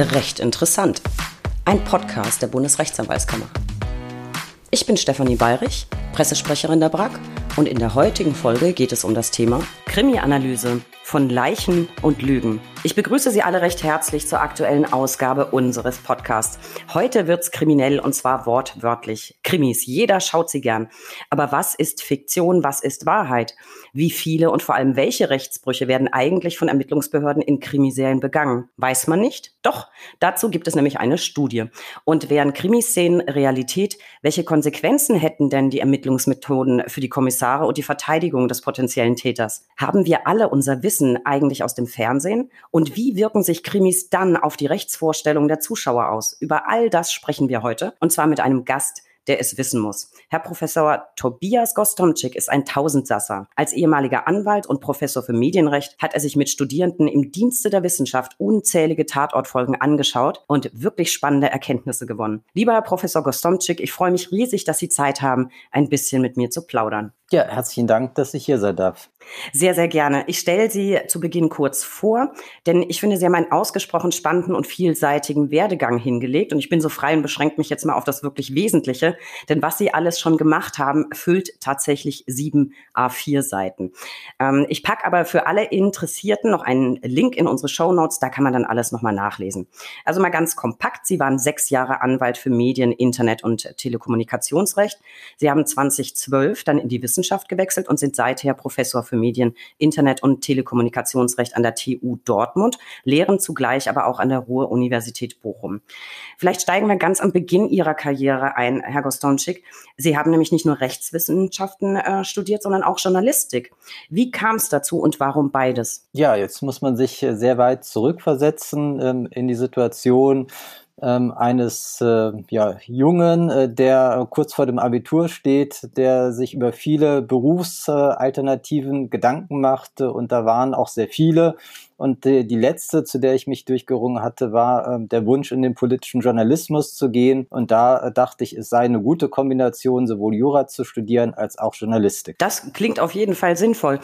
Recht interessant. Ein Podcast der Bundesrechtsanwaltskammer. Ich bin Stefanie Bayrich, Pressesprecherin der BRAG und in der heutigen Folge geht es um das Thema Krimi-Analyse von Leichen und Lügen. Ich begrüße Sie alle recht herzlich zur aktuellen Ausgabe unseres Podcasts. Heute wird's kriminell und zwar wortwörtlich. Krimis, jeder schaut sie gern. Aber was ist Fiktion, was ist Wahrheit? Wie viele und vor allem welche Rechtsbrüche werden eigentlich von Ermittlungsbehörden in Krimiserien begangen? Weiß man nicht? Doch, dazu gibt es nämlich eine Studie. Und wären Krimiszenen Realität, welche Konsequenzen hätten denn die Ermittlungsmethoden für die Kommissare und die Verteidigung des potenziellen Täters? Haben wir alle unser Wissen eigentlich aus dem Fernsehen? Und wie wirken sich Krimis dann auf die Rechtsvorstellung der Zuschauer aus? Über all das sprechen wir heute und zwar mit einem Gast, der es wissen muss. Herr Professor Tobias Gostomczyk ist ein Tausendsasser. Als ehemaliger Anwalt und Professor für Medienrecht hat er sich mit Studierenden im Dienste der Wissenschaft unzählige Tatortfolgen angeschaut und wirklich spannende Erkenntnisse gewonnen. Lieber Herr Professor Gostomczyk, ich freue mich riesig, dass Sie Zeit haben, ein bisschen mit mir zu plaudern. Ja, herzlichen Dank, dass ich hier sein darf. Sehr, sehr gerne. Ich stelle Sie zu Beginn kurz vor, denn ich finde, Sie haben einen ausgesprochen spannenden und vielseitigen Werdegang hingelegt und ich bin so frei und beschränke mich jetzt mal auf das wirklich Wesentliche, denn was Sie alles schon gemacht haben, füllt tatsächlich sieben A4 Seiten. Ähm, ich packe aber für alle Interessierten noch einen Link in unsere Show Notes, da kann man dann alles nochmal nachlesen. Also mal ganz kompakt, Sie waren sechs Jahre Anwalt für Medien, Internet und Telekommunikationsrecht. Sie haben 2012 dann in die Wissenschaft Wissenschaft gewechselt und sind seither Professor für Medien, Internet und Telekommunikationsrecht an der TU Dortmund, lehren zugleich aber auch an der Ruhr-Universität Bochum. Vielleicht steigen wir ganz am Beginn Ihrer Karriere ein, Herr Gostonczyk. Sie haben nämlich nicht nur Rechtswissenschaften äh, studiert, sondern auch Journalistik. Wie kam es dazu und warum beides? Ja, jetzt muss man sich sehr weit zurückversetzen ähm, in die Situation, ähm, eines äh, ja, Jungen, äh, der kurz vor dem Abitur steht, der sich über viele Berufsalternativen Gedanken machte. Und da waren auch sehr viele und die, die letzte, zu der ich mich durchgerungen hatte, war äh, der Wunsch, in den politischen Journalismus zu gehen. Und da äh, dachte ich, es sei eine gute Kombination, sowohl Jura zu studieren als auch Journalistik. Das klingt auf jeden Fall sinnvoll.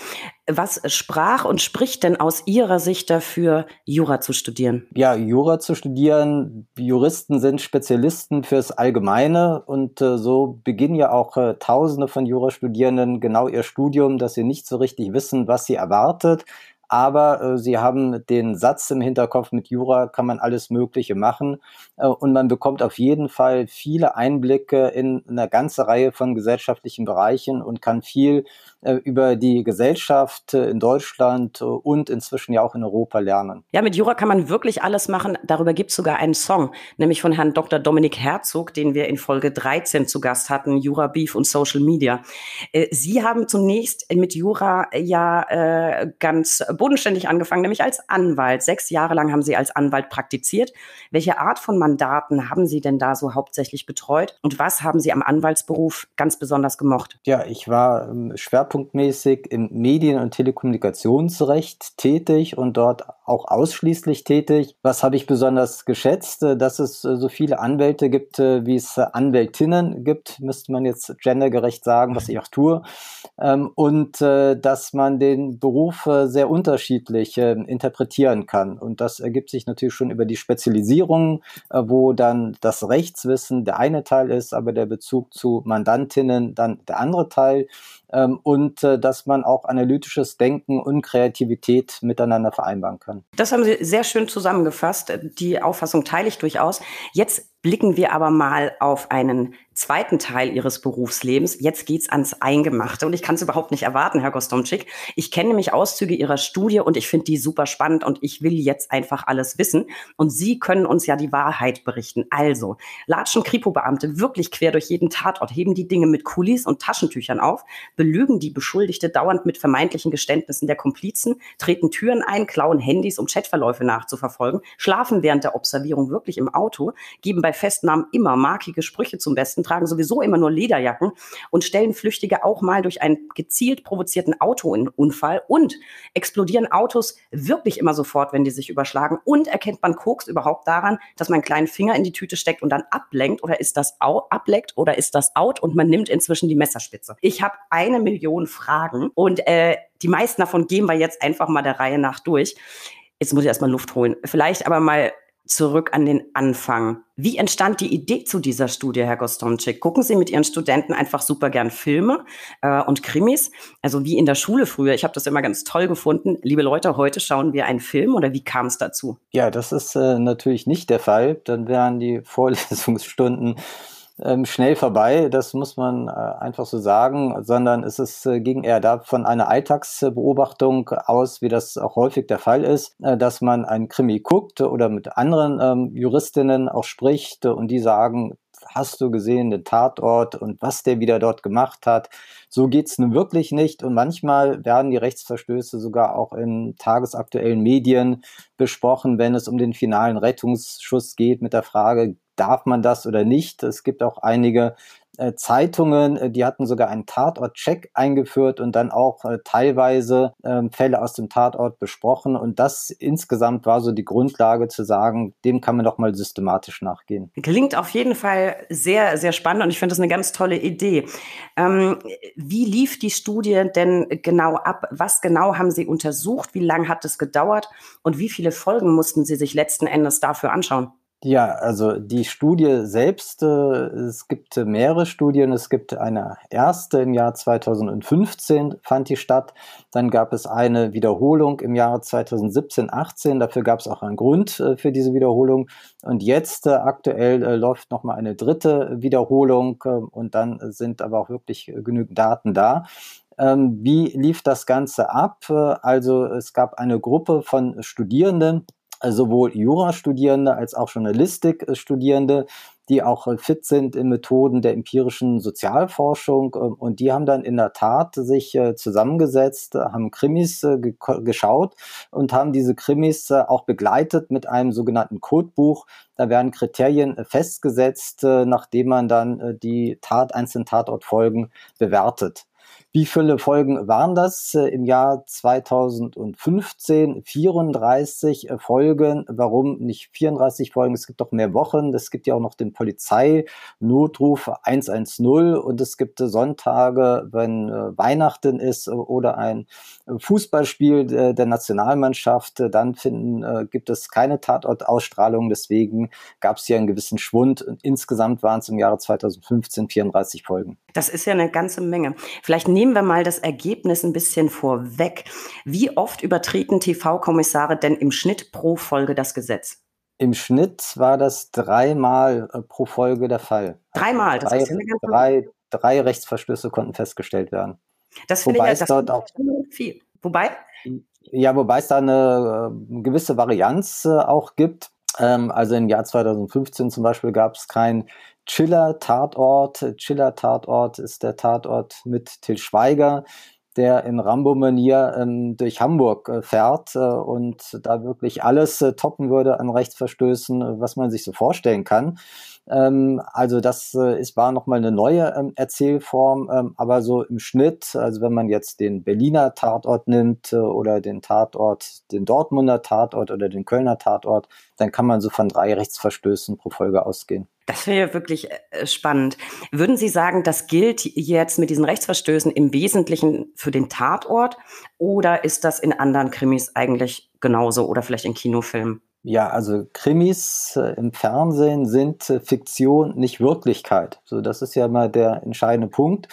Was sprach und spricht denn aus Ihrer Sicht dafür, Jura zu studieren? Ja, Jura zu studieren. Juristen sind Spezialisten fürs Allgemeine und äh, so beginnen ja auch äh, Tausende von Jurastudierenden genau ihr Studium, dass sie nicht so richtig wissen, was sie erwartet aber äh, sie haben den Satz im Hinterkopf, mit Jura kann man alles Mögliche machen. Äh, und man bekommt auf jeden Fall viele Einblicke in eine ganze Reihe von gesellschaftlichen Bereichen und kann viel über die Gesellschaft äh, in Deutschland äh, und inzwischen ja auch in Europa lernen. Ja, mit Jura kann man wirklich alles machen. Darüber gibt es sogar einen Song, nämlich von Herrn Dr. Dominik Herzog, den wir in Folge 13 zu Gast hatten, Jura, Beef und Social Media. Sie haben zunächst mit Jura ja ganz bodenständig angefangen, nämlich als Anwalt. Sechs Jahre lang haben Sie als Anwalt praktiziert. Welche Art von Mandaten haben Sie denn da so hauptsächlich betreut? Und was haben Sie am Anwaltsberuf ganz besonders gemocht? Ja, ich war ähm, Schwerpunkt schwerpunktmäßig im Medien- und Telekommunikationsrecht tätig und dort auch ausschließlich tätig. Was habe ich besonders geschätzt? Äh, dass es äh, so viele Anwälte gibt, äh, wie es Anwältinnen gibt, müsste man jetzt gendergerecht sagen, was ich auch tue. Ähm, und dass man den Beruf sehr unterschiedlich interpretieren kann. Und das ergibt sich natürlich schon über die Spezialisierung, wo dann das Rechtswissen der eine Teil ist, aber der Bezug zu Mandantinnen dann der andere Teil ähm, und dass man auch analytisches Denken und Kreativität miteinander vereinbaren kann. Das haben Sie sehr schön zusammengefasst. Die Auffassung teile ich durchaus. Jetzt blicken wir aber mal auf einen zweiten Teil Ihres Berufslebens. Jetzt geht's ans Eingemachte und ich kann es überhaupt nicht erwarten, Herr Gostomczyk. Ich kenne nämlich Auszüge Ihrer Studie und ich finde die super spannend und ich will jetzt einfach alles wissen. Und Sie können uns ja die Wahrheit berichten. Also, latschen Kripo-Beamte wirklich quer durch jeden Tatort, heben die Dinge mit Kulis und Taschentüchern auf, belügen die Beschuldigte dauernd mit vermeintlichen Geständnissen der Komplizen, treten Türen ein, klauen Handys, um Chatverläufe nachzuverfolgen, schlafen während der Observierung wirklich im Auto, geben bei Festnahmen immer markige Sprüche zum Besten, tragen sowieso immer nur Lederjacken und stellen Flüchtige auch mal durch einen gezielt provozierten Autounfall und explodieren Autos wirklich immer sofort, wenn die sich überschlagen und erkennt man Koks überhaupt daran, dass man einen kleinen Finger in die Tüte steckt und dann ablenkt oder ist das out, ableckt oder ist das out und man nimmt inzwischen die Messerspitze. Ich habe eine Million Fragen und äh, die meisten davon gehen wir jetzt einfach mal der Reihe nach durch. Jetzt muss ich erstmal Luft holen. Vielleicht aber mal zurück an den Anfang. Wie entstand die Idee zu dieser Studie, Herr Gostomczyk? Gucken Sie mit Ihren Studenten einfach super gern Filme äh, und Krimis? Also wie in der Schule früher. Ich habe das immer ganz toll gefunden. Liebe Leute, heute schauen wir einen Film oder wie kam es dazu? Ja, das ist äh, natürlich nicht der Fall. Dann wären die Vorlesungsstunden ähm, schnell vorbei, das muss man äh, einfach so sagen, sondern es ist, äh, ging eher da von einer Alltagsbeobachtung aus, wie das auch häufig der Fall ist, äh, dass man ein Krimi guckt oder mit anderen ähm, Juristinnen auch spricht und die sagen, hast du gesehen den Tatort und was der wieder dort gemacht hat. So geht's nun wirklich nicht. Und manchmal werden die Rechtsverstöße sogar auch in tagesaktuellen Medien besprochen, wenn es um den finalen Rettungsschuss geht mit der Frage, darf man das oder nicht. Es gibt auch einige äh, Zeitungen, äh, die hatten sogar einen Tatort-Check eingeführt und dann auch äh, teilweise äh, Fälle aus dem Tatort besprochen. Und das insgesamt war so die Grundlage zu sagen, dem kann man doch mal systematisch nachgehen. Klingt auf jeden Fall sehr, sehr spannend und ich finde das eine ganz tolle Idee. Ähm, wie lief die Studie denn genau ab? Was genau haben Sie untersucht? Wie lange hat es gedauert? Und wie viele Folgen mussten Sie sich letzten Endes dafür anschauen? Ja, also die Studie selbst, äh, es gibt mehrere Studien. Es gibt eine erste im Jahr 2015 fand die statt. Dann gab es eine Wiederholung im Jahre 2017, 18. Dafür gab es auch einen Grund äh, für diese Wiederholung. Und jetzt äh, aktuell läuft nochmal eine dritte Wiederholung und dann sind aber auch wirklich genügend Daten da. Ähm, wie lief das Ganze ab? Also es gab eine Gruppe von Studierenden, sowohl Jurastudierende als auch Journalistikstudierende, die auch fit sind in Methoden der empirischen Sozialforschung. Ähm, und die haben dann in der Tat sich äh, zusammengesetzt, haben Krimis äh, geschaut und haben diese Krimis äh, auch begleitet mit einem sogenannten Codebuch. Da werden Kriterien festgesetzt, nachdem man dann die Tat, einzelnen Tatortfolgen bewertet. Wie viele Folgen waren das äh, im Jahr 2015? 34 äh, Folgen. Warum nicht 34 Folgen? Es gibt doch mehr Wochen. Es gibt ja auch noch den Polizeinotruf 110 und es gibt Sonntage, wenn äh, Weihnachten ist oder ein Fußballspiel der Nationalmannschaft. Dann finden, gibt es keine Tatortausstrahlung. Deswegen gab es hier einen gewissen Schwund. Und insgesamt waren es im Jahre 2015 34 Folgen. Das ist ja eine ganze Menge. Vielleicht nehmen wir mal das Ergebnis ein bisschen vorweg. Wie oft übertreten TV-Kommissare denn im Schnitt pro Folge das Gesetz? Im Schnitt war das dreimal äh, pro Folge der Fall. Dreimal, das drei, ist ja eine ganze drei, drei Rechtsverstöße konnten festgestellt werden. Das finde ich ja, dort auch viel. Wobei? Ja, wobei es da eine äh, gewisse Varianz äh, auch gibt. Ähm, also im Jahr 2015 zum Beispiel gab es kein Chiller-Tatort. Chiller-Tatort ist der Tatort mit Till Schweiger, der in Rambo-Manier ähm, durch Hamburg äh, fährt äh, und da wirklich alles äh, toppen würde an Rechtsverstößen, was man sich so vorstellen kann. Ähm, also das äh, ist, war nochmal eine neue ähm, Erzählform, ähm, aber so im Schnitt, also wenn man jetzt den Berliner Tatort nimmt äh, oder den Tatort, den Dortmunder Tatort oder den Kölner Tatort, dann kann man so von drei Rechtsverstößen pro Folge ausgehen. Das wäre ja wirklich äh, spannend. Würden Sie sagen, das gilt jetzt mit diesen Rechtsverstößen im Wesentlichen für den Tatort oder ist das in anderen Krimis eigentlich genauso oder vielleicht in Kinofilmen? Ja, also Krimis äh, im Fernsehen sind äh, Fiktion, nicht Wirklichkeit. So, das ist ja mal der entscheidende Punkt,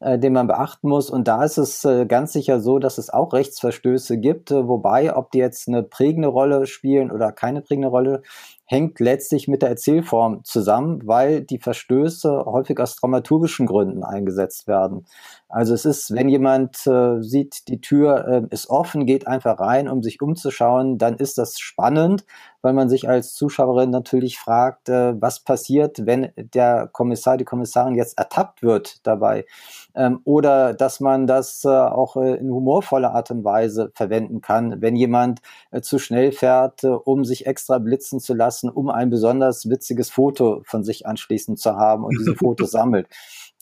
äh, den man beachten muss. Und da ist es äh, ganz sicher so, dass es auch Rechtsverstöße gibt, äh, wobei, ob die jetzt eine prägende Rolle spielen oder keine prägende Rolle hängt letztlich mit der Erzählform zusammen, weil die Verstöße häufig aus dramaturgischen Gründen eingesetzt werden. Also es ist, wenn jemand äh, sieht, die Tür äh, ist offen, geht einfach rein, um sich umzuschauen, dann ist das spannend, weil man sich als Zuschauerin natürlich fragt, äh, was passiert, wenn der Kommissar, die Kommissarin jetzt ertappt wird dabei. Ähm, oder dass man das äh, auch äh, in humorvoller Art und Weise verwenden kann, wenn jemand äh, zu schnell fährt, um sich extra blitzen zu lassen, um ein besonders witziges Foto von sich anschließend zu haben und diese Fotos sammelt.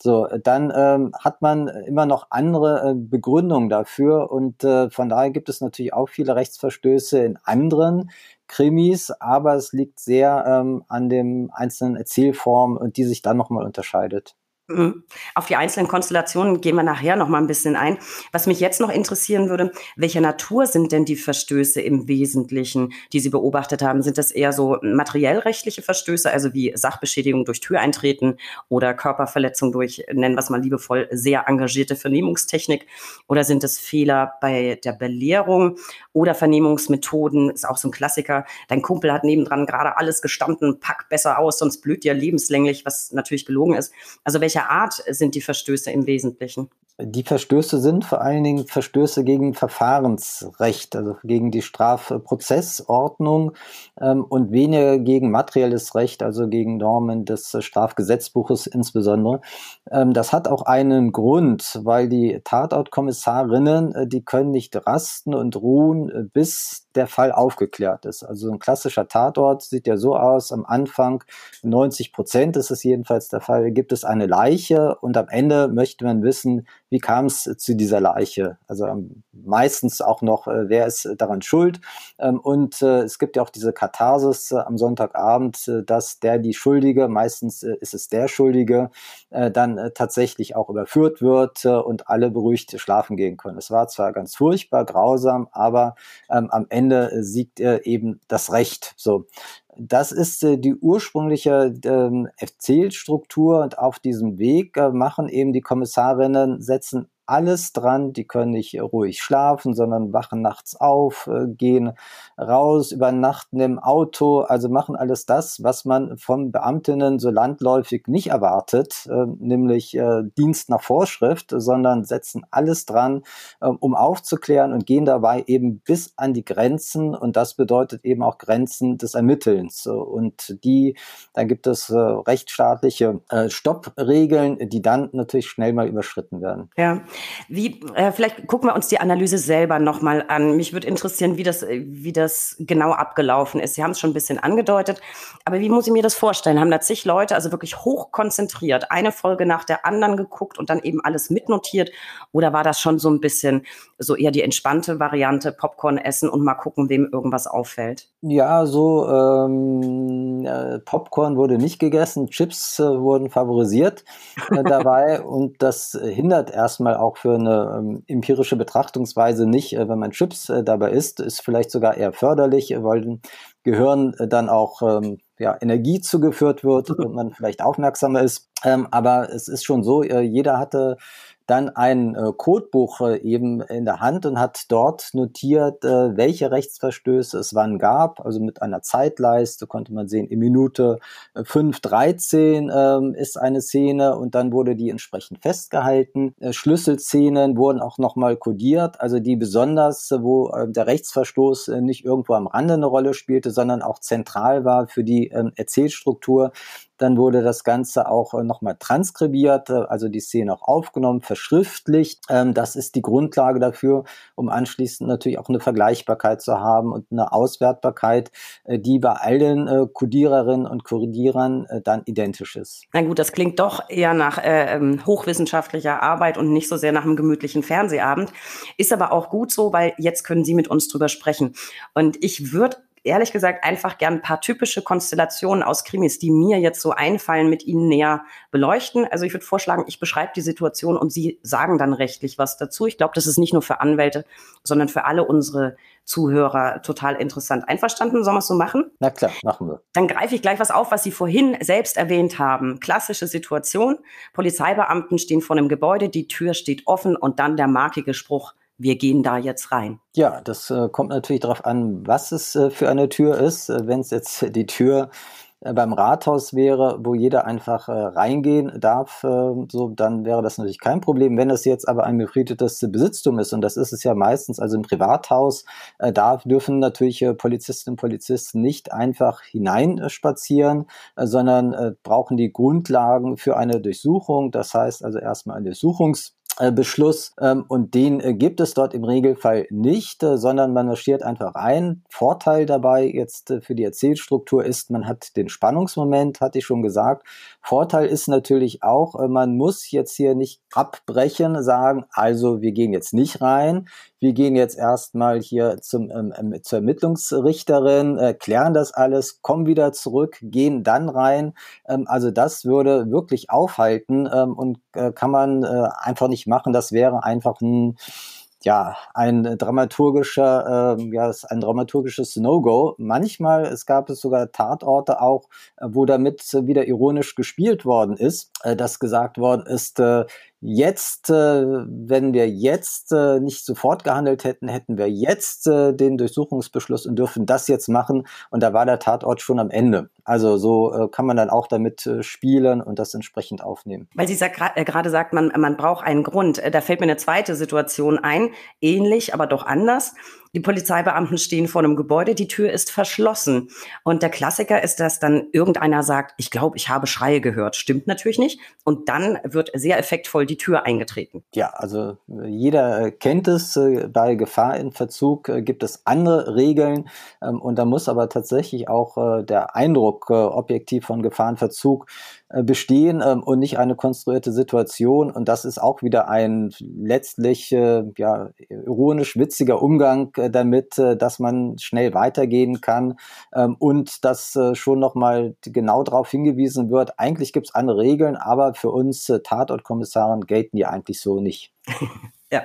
So, dann ähm, hat man immer noch andere äh, Begründungen dafür und äh, von daher gibt es natürlich auch viele Rechtsverstöße in anderen Krimis, aber es liegt sehr ähm, an dem einzelnen Erzählform und die sich dann nochmal unterscheidet. Auf die einzelnen Konstellationen gehen wir nachher noch mal ein bisschen ein. Was mich jetzt noch interessieren würde, welcher Natur sind denn die Verstöße im Wesentlichen, die Sie beobachtet haben? Sind das eher so materiellrechtliche Verstöße, also wie Sachbeschädigung durch Türeintreten oder Körperverletzung durch, nennen wir es mal liebevoll, sehr engagierte Vernehmungstechnik? Oder sind es Fehler bei der Belehrung oder Vernehmungsmethoden? Ist auch so ein Klassiker. Dein Kumpel hat nebendran gerade alles gestanden, pack besser aus, sonst blüht dir lebenslänglich, was natürlich gelogen ist. Also welcher welcher Art sind die Verstöße im Wesentlichen? Die Verstöße sind vor allen Dingen Verstöße gegen Verfahrensrecht, also gegen die Strafprozessordnung ähm, und weniger gegen materielles Recht, also gegen Normen des Strafgesetzbuches insbesondere. Ähm, das hat auch einen Grund, weil die Tatortkommissarinnen, äh, die können nicht rasten und ruhen, äh, bis der Fall aufgeklärt ist. Also ein klassischer Tatort sieht ja so aus, am Anfang 90 Prozent ist es jedenfalls der Fall, gibt es eine Leiche und am Ende möchte man wissen, wie kam es zu dieser Leiche? Also ähm, meistens auch noch, äh, wer ist daran schuld? Ähm, und äh, es gibt ja auch diese Katharsis äh, am Sonntagabend, dass der die Schuldige, meistens ist es der Schuldige, dann tatsächlich auch überführt wird und alle beruhigt schlafen gehen können. Es war zwar ganz furchtbar, grausam, aber ähm, am Ende siegt eben das Recht. So. Das ist äh, die ursprüngliche ähm, Erzählstruktur und auf diesem Weg äh, machen eben die Kommissarinnen, setzen alles dran. Die können nicht ruhig schlafen, sondern wachen nachts auf, äh, gehen raus, übernachten im Auto, also machen alles das, was man von Beamtinnen so landläufig nicht erwartet, äh, nämlich äh, Dienst nach Vorschrift, sondern setzen alles dran, um aufzuklären und gehen dabei eben bis an die Grenzen und das bedeutet eben auch Grenzen des Ermittelns. Und die, dann gibt es rechtsstaatliche Stoppregeln, die dann natürlich schnell mal überschritten werden. Ja. Wie, äh, vielleicht gucken wir uns die Analyse selber nochmal an. Mich würde interessieren, wie das, wie das genau abgelaufen ist. Sie haben es schon ein bisschen angedeutet, aber wie muss ich mir das vorstellen? Haben da zig Leute also wirklich hoch konzentriert, eine Folge nach der anderen geguckt und dann eben alles mitnotiert? Oder war das schon so ein bisschen so eher die entspannte Variante, Popcorn essen und mal gucken, wem irgendwas auffällt? Ja, so ähm, äh, Popcorn wurde nicht gegessen, Chips äh, wurden favorisiert äh, dabei und das hindert erstmal auch für eine ähm, empirische Betrachtungsweise nicht, äh, wenn man Chips äh, dabei isst, ist vielleicht sogar eher förderlich, weil dem Gehirn äh, dann auch ähm, ja, Energie zugeführt wird und man vielleicht aufmerksamer ist. Ähm, aber es ist schon so, äh, jeder hatte dann ein äh, Codebuch äh, eben in der Hand und hat dort notiert, äh, welche Rechtsverstöße es wann gab. Also mit einer Zeitleiste konnte man sehen, in Minute 5.13 ähm, ist eine Szene und dann wurde die entsprechend festgehalten. Äh, Schlüsselszenen wurden auch nochmal kodiert, also die besonders, äh, wo äh, der Rechtsverstoß äh, nicht irgendwo am Rande eine Rolle spielte, sondern auch zentral war für die ähm, Erzählstruktur. Dann wurde das Ganze auch äh, nochmal transkribiert, äh, also die Szene auch aufgenommen, verschriftlicht. Ähm, das ist die Grundlage dafür, um anschließend natürlich auch eine Vergleichbarkeit zu haben und eine Auswertbarkeit, äh, die bei allen Codiererinnen und Codierern dann identisch ist. Na gut, das klingt doch eher nach äh, ähm, hochwissenschaftlicher Arbeit und nicht so sehr nach einem gemütlichen Fernsehabend. Ist aber auch gut so, weil jetzt können Sie mit uns drüber sprechen. Und ich würde ehrlich gesagt einfach gern ein paar typische Konstellationen aus Krimis, die mir jetzt so einfallen, mit Ihnen näher beleuchten. Also ich würde vorschlagen, ich beschreibe die Situation und Sie sagen dann rechtlich was dazu. Ich glaube, das ist nicht nur für Anwälte, sondern für alle unsere Zuhörer total interessant. Einverstanden? Sollen wir es so machen? Na klar, machen wir. Dann greife ich gleich was auf, was Sie vorhin selbst erwähnt haben. Klassische Situation. Polizeibeamten stehen vor einem Gebäude, die Tür steht offen und dann der markige Spruch, wir gehen da jetzt rein. Ja, das äh, kommt natürlich darauf an, was es äh, für eine Tür ist. Äh, Wenn es jetzt die Tür äh, beim Rathaus wäre, wo jeder einfach äh, reingehen darf, äh, so dann wäre das natürlich kein Problem. Wenn das jetzt aber ein befriedetes Besitztum ist, und das ist es ja meistens, also im Privathaus, äh, da dürfen natürlich äh, Polizistinnen und Polizisten nicht einfach hineinspazieren, sondern brauchen die Grundlagen für eine Durchsuchung. Das heißt also erstmal ein Durchsuchungs Beschluss ähm, und den äh, gibt es dort im Regelfall nicht, äh, sondern man marschiert einfach ein. Vorteil dabei jetzt für die Erzählstruktur ist, man hat den Spannungsmoment, hatte ich schon gesagt. Vorteil ist natürlich auch, man muss jetzt hier nicht abbrechen, sagen, also wir gehen jetzt nicht rein, wir gehen jetzt erstmal hier zum, ähm, ähm, zur Ermittlungsrichterin, äh, klären das alles, kommen wieder zurück, gehen dann rein. Ähm, also das würde wirklich aufhalten ähm, und äh, kann man äh, einfach nicht machen. Das wäre einfach ein ja, ein dramaturgischer, äh, ja, ein dramaturgisches No-Go. Manchmal, es gab es sogar Tatorte auch, äh, wo damit wieder ironisch gespielt worden ist, äh, dass gesagt worden ist, äh, Jetzt, äh, wenn wir jetzt äh, nicht sofort gehandelt hätten, hätten wir jetzt äh, den Durchsuchungsbeschluss und dürfen das jetzt machen. Und da war der Tatort schon am Ende. Also so äh, kann man dann auch damit äh, spielen und das entsprechend aufnehmen. Weil Sie äh, gerade sagt, man, man braucht einen Grund. Äh, da fällt mir eine zweite Situation ein, ähnlich, aber doch anders. Die Polizeibeamten stehen vor einem Gebäude, die Tür ist verschlossen. Und der Klassiker ist, dass dann irgendeiner sagt, ich glaube, ich habe Schreie gehört. Stimmt natürlich nicht. Und dann wird sehr effektvoll die Tür eingetreten. Ja, also äh, jeder kennt es. Äh, bei Gefahr in Verzug äh, gibt es andere Regeln. Ähm, und da muss aber tatsächlich auch der Eindruck objektiv von Gefahrenverzug äh, bestehen ähm, und nicht eine konstruierte Situation. Und das ist auch wieder ein letztlich äh, ja, ironisch witziger Umgang äh, damit, äh, dass man schnell weitergehen kann ähm, und dass äh, schon nochmal genau darauf hingewiesen wird, eigentlich gibt es andere Regeln, aber für uns äh, Tatortkommissaren gelten die eigentlich so nicht. ja.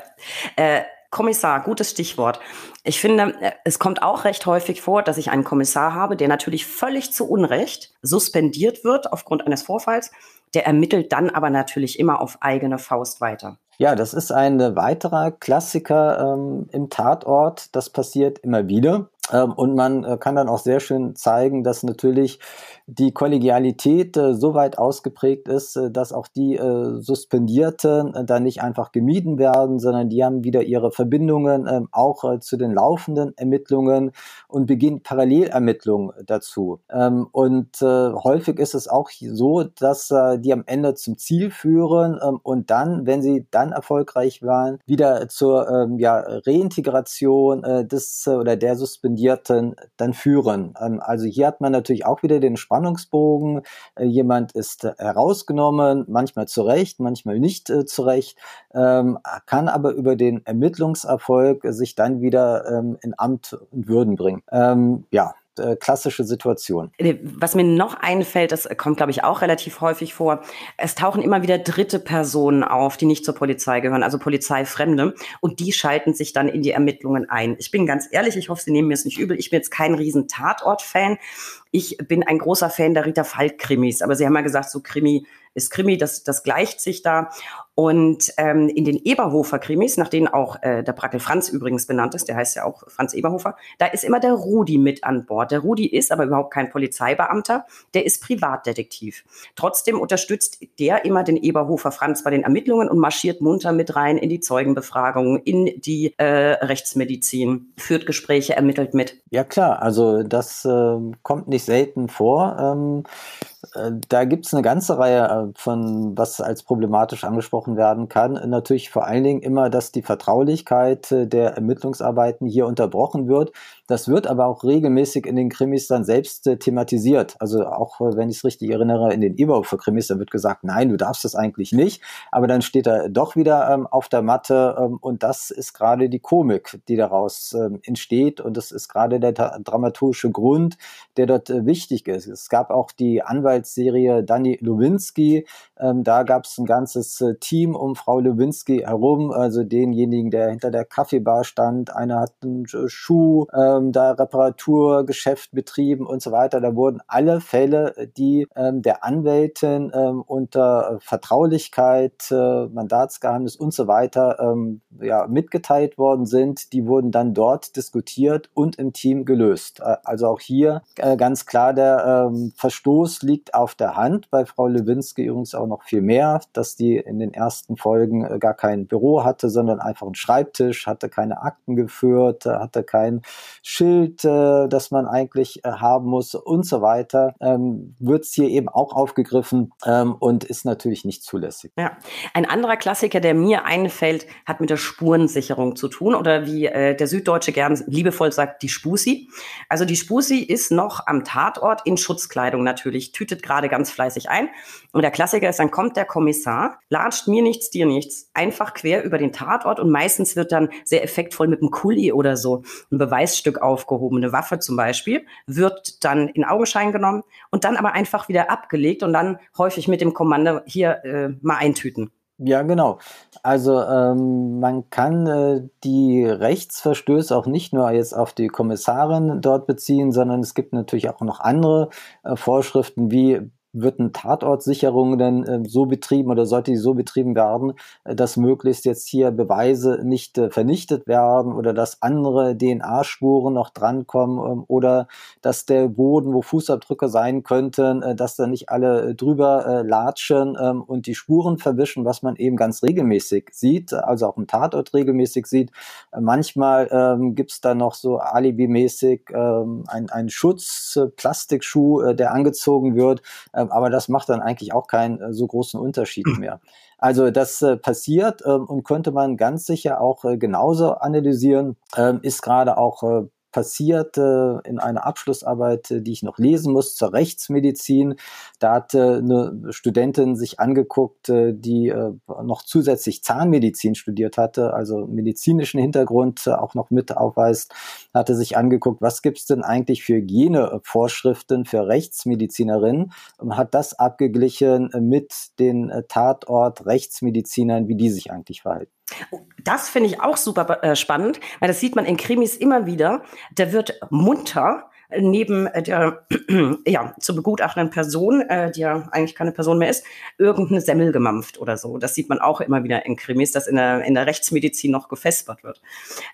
Äh, Kommissar, gutes Stichwort. Ich finde, äh, es kommt auch recht häufig vor, dass ich einen Kommissar habe, der natürlich völlig zu Unrecht suspendiert wird aufgrund eines Vorfalls. Der ermittelt dann aber natürlich immer auf eigene Faust weiter. Ja, das ist ein weiterer Klassiker ähm, im Tatort. Das passiert immer wieder. Ähm, und man äh, kann dann auch sehr schön zeigen, dass natürlich die Kollegialität äh, so weit ausgeprägt ist, äh, dass auch die äh, Suspendierten äh, da nicht einfach gemieden werden, sondern die haben wieder ihre Verbindungen ähm, auch äh, zu den laufenden Ermittlungen und beginnen Parallelermittlungen dazu. Ähm, und äh, häufig ist es auch so, dass äh, die am Ende zum Ziel führen ähm, und dann, wenn sie dann erfolgreich waren, wieder zur ähm, ja, Reintegration äh, des äh, oder der Suspendierten dann führen. Ähm, also hier hat man natürlich auch wieder den Spaß Spannungsbogen. Äh, jemand ist äh, herausgenommen, manchmal zu Recht, manchmal nicht äh, zu Recht, ähm, kann aber über den Ermittlungserfolg sich dann wieder ähm, in Amt und Würden bringen. Ähm, ja, äh, klassische Situation. Äh, was mir noch einfällt, das kommt, glaube ich, auch relativ häufig vor, es tauchen immer wieder dritte Personen auf, die nicht zur Polizei gehören, also Polizeifremde, und die schalten sich dann in die Ermittlungen ein. Ich bin ganz ehrlich, ich hoffe, Sie nehmen mir es nicht übel, ich bin jetzt kein riesen Tatort-Fan. Ich bin ein großer Fan der Rita Falk-Krimis, aber Sie haben ja gesagt, so Krimi ist Krimi, das, das gleicht sich da. Und ähm, in den Eberhofer-Krimis, nach denen auch äh, der Brackel Franz übrigens benannt ist, der heißt ja auch Franz Eberhofer, da ist immer der Rudi mit an Bord. Der Rudi ist aber überhaupt kein Polizeibeamter, der ist Privatdetektiv. Trotzdem unterstützt der immer den Eberhofer Franz bei den Ermittlungen und marschiert munter mit rein in die Zeugenbefragung, in die äh, Rechtsmedizin, führt Gespräche, ermittelt mit. Ja klar, also das äh, kommt nicht selten vor. Ähm, äh, da gibt es eine ganze Reihe äh, von, was als problematisch angesprochen werden kann. Natürlich vor allen Dingen immer, dass die Vertraulichkeit äh, der Ermittlungsarbeiten hier unterbrochen wird. Das wird aber auch regelmäßig in den Krimis dann selbst thematisiert. Also auch, wenn ich es richtig erinnere, in den Eberhofer-Krimis, dann wird gesagt, nein, du darfst das eigentlich nicht. Aber dann steht er doch wieder ähm, auf der Matte ähm, und das ist gerade die Komik, die daraus ähm, entsteht und das ist gerade der dramaturgische Grund, der dort äh, wichtig ist. Es gab auch die Anwaltsserie Danny Lowinski. Ähm, da gab es ein ganzes äh, Team um Frau Lowinski herum, also denjenigen, der hinter der Kaffeebar stand. Einer hat einen Schuh, ähm, da Reparaturgeschäft betrieben und so weiter. Da wurden alle Fälle, die ähm, der Anwältin ähm, unter Vertraulichkeit, äh, Mandatsgeheimnis und so weiter ähm, ja, mitgeteilt worden sind, die wurden dann dort diskutiert und im Team gelöst. Äh, also auch hier äh, ganz klar, der ähm, Verstoß liegt auf der Hand bei Frau Lewinsky übrigens auch auch noch viel mehr, dass die in den ersten Folgen äh, gar kein Büro hatte, sondern einfach einen Schreibtisch, hatte keine Akten geführt, äh, hatte kein Schild, äh, das man eigentlich haben muss und so weiter, ähm, wird es hier eben auch aufgegriffen ähm, und ist natürlich nicht zulässig. Ja, ein anderer Klassiker, der mir einfällt, hat mit der Spurensicherung zu tun oder wie der Süddeutsche gern liebevoll sagt, die Spusi. Also die Spusi ist noch am Tatort in Schutzkleidung natürlich, tütet gerade ganz fleißig ein. Und der Klassiker ist, dann kommt der Kommissar, latscht mir nichts, dir nichts, einfach quer über den Tatort und meistens wird dann sehr effektvoll mit einem Kuli oder so ein Beweisstück aufgehoben, eine Waffe zum Beispiel, wird dann in Augenschein genommen und dann aber einfach wieder abgelegt und dann häufig mit dem Kommando hier äh, mal eintüten. Ja, genau. Also ähm, man kann äh, die Rechtsverstöße auch nicht nur jetzt auf die Kommissarin dort beziehen, sondern es gibt natürlich auch noch andere äh, Vorschriften, wie wird eine Tatortsicherung denn äh, so betrieben oder sollte die so betrieben werden, äh, dass möglichst jetzt hier Beweise nicht äh, vernichtet werden oder dass andere DNA-Spuren noch drankommen ähm, oder dass der Boden, wo Fußabdrücke sein könnten, äh, dass da nicht alle äh, drüber äh, latschen ähm, und die Spuren verwischen, was man eben ganz regelmäßig sieht, also auch im Tatort regelmäßig sieht. manchmal ähm, gibt es da noch so alibimäßig ähm, einen Schutz, Plastikschuh, der angezogen wird, aber das macht dann eigentlich auch keinen äh, so großen Unterschied hm. mehr. Also das äh, passiert ähm, und könnte man ganz sicher auch äh, genauso analysieren, ähm, ist gerade auch äh, passiert äh, in einer Abschlussarbeit, äh, die ich noch lesen muss zur Rechtsmedizin. Da hat äh, eine Studentin sich angeguckt, die noch zusätzlich Zahnmedizin studiert hatte, also medizinischen Hintergrund auch noch mit aufweist, hatte sich angeguckt, was gibt's denn eigentlich für Hygienevorschriften für Rechtsmedizinerinnen und hat das abgeglichen mit den Tatort Rechtsmedizinern, wie die sich eigentlich verhalten. Das finde ich auch super äh, spannend, weil das sieht man in Krimis immer wieder. Der wird munter neben der ja zu begutachtenden Person, äh, die ja eigentlich keine Person mehr ist, irgendeine Semmel gemampft oder so. Das sieht man auch immer wieder in Krimis, dass in der, in der Rechtsmedizin noch gefespert wird.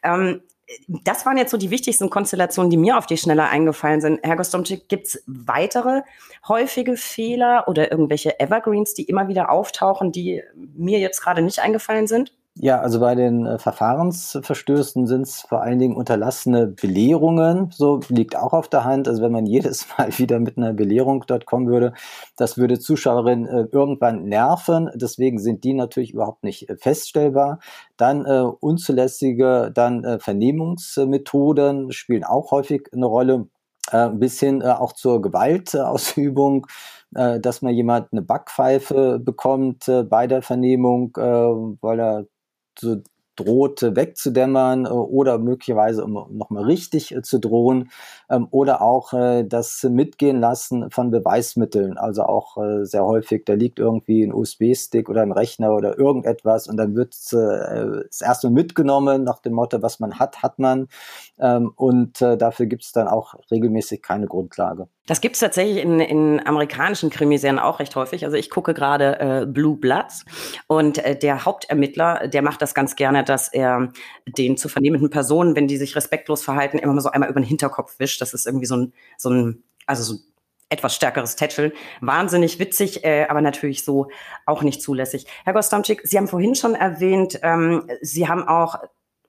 Ähm, das waren jetzt so die wichtigsten Konstellationen, die mir auf die Schnelle eingefallen sind. Herr Gostomczyk, gibt es weitere häufige Fehler oder irgendwelche Evergreens, die immer wieder auftauchen, die mir jetzt gerade nicht eingefallen sind? Ja, also bei den äh, Verfahrensverstößen sind es vor allen Dingen unterlassene Belehrungen. So liegt auch auf der Hand. Also wenn man jedes Mal wieder mit einer Belehrung dort kommen würde, das würde Zuschauerinnen äh, irgendwann nerven. Deswegen sind die natürlich überhaupt nicht äh, feststellbar. Dann unzulässige dann Vernehmungsmethoden spielen auch häufig eine Rolle. Bis hin auch zur Gewaltausübung, dass man jemand eine Backpfeife bekommt äh, bei der Vernehmung, äh, weil er so droht wegzudämmern äh, oder möglicherweise um nochmal richtig äh, zu drohen ähm, oder auch äh, das Mitgehen lassen von Beweismitteln, also auch sehr häufig, da liegt irgendwie ein USB-Stick oder ein Rechner oder irgendetwas und dann wird es erstmal mitgenommen nach dem Motto, was man hat, hat man ähm, und dafür gibt es dann auch regelmäßig keine Grundlage. Das gibt es tatsächlich in, in amerikanischen Krimiserien auch recht häufig. Also ich gucke gerade äh, Blue Bloods und äh, der Hauptermittler, der macht das ganz gerne, dass er den zu vernehmenden Personen, wenn die sich respektlos verhalten, immer mal so einmal über den Hinterkopf wischt. Das ist irgendwie so ein, so ein also so etwas stärkeres Tätscheln. Wahnsinnig witzig, äh, aber natürlich so auch nicht zulässig. Herr Gostamczyk, Sie haben vorhin schon erwähnt, ähm, Sie haben auch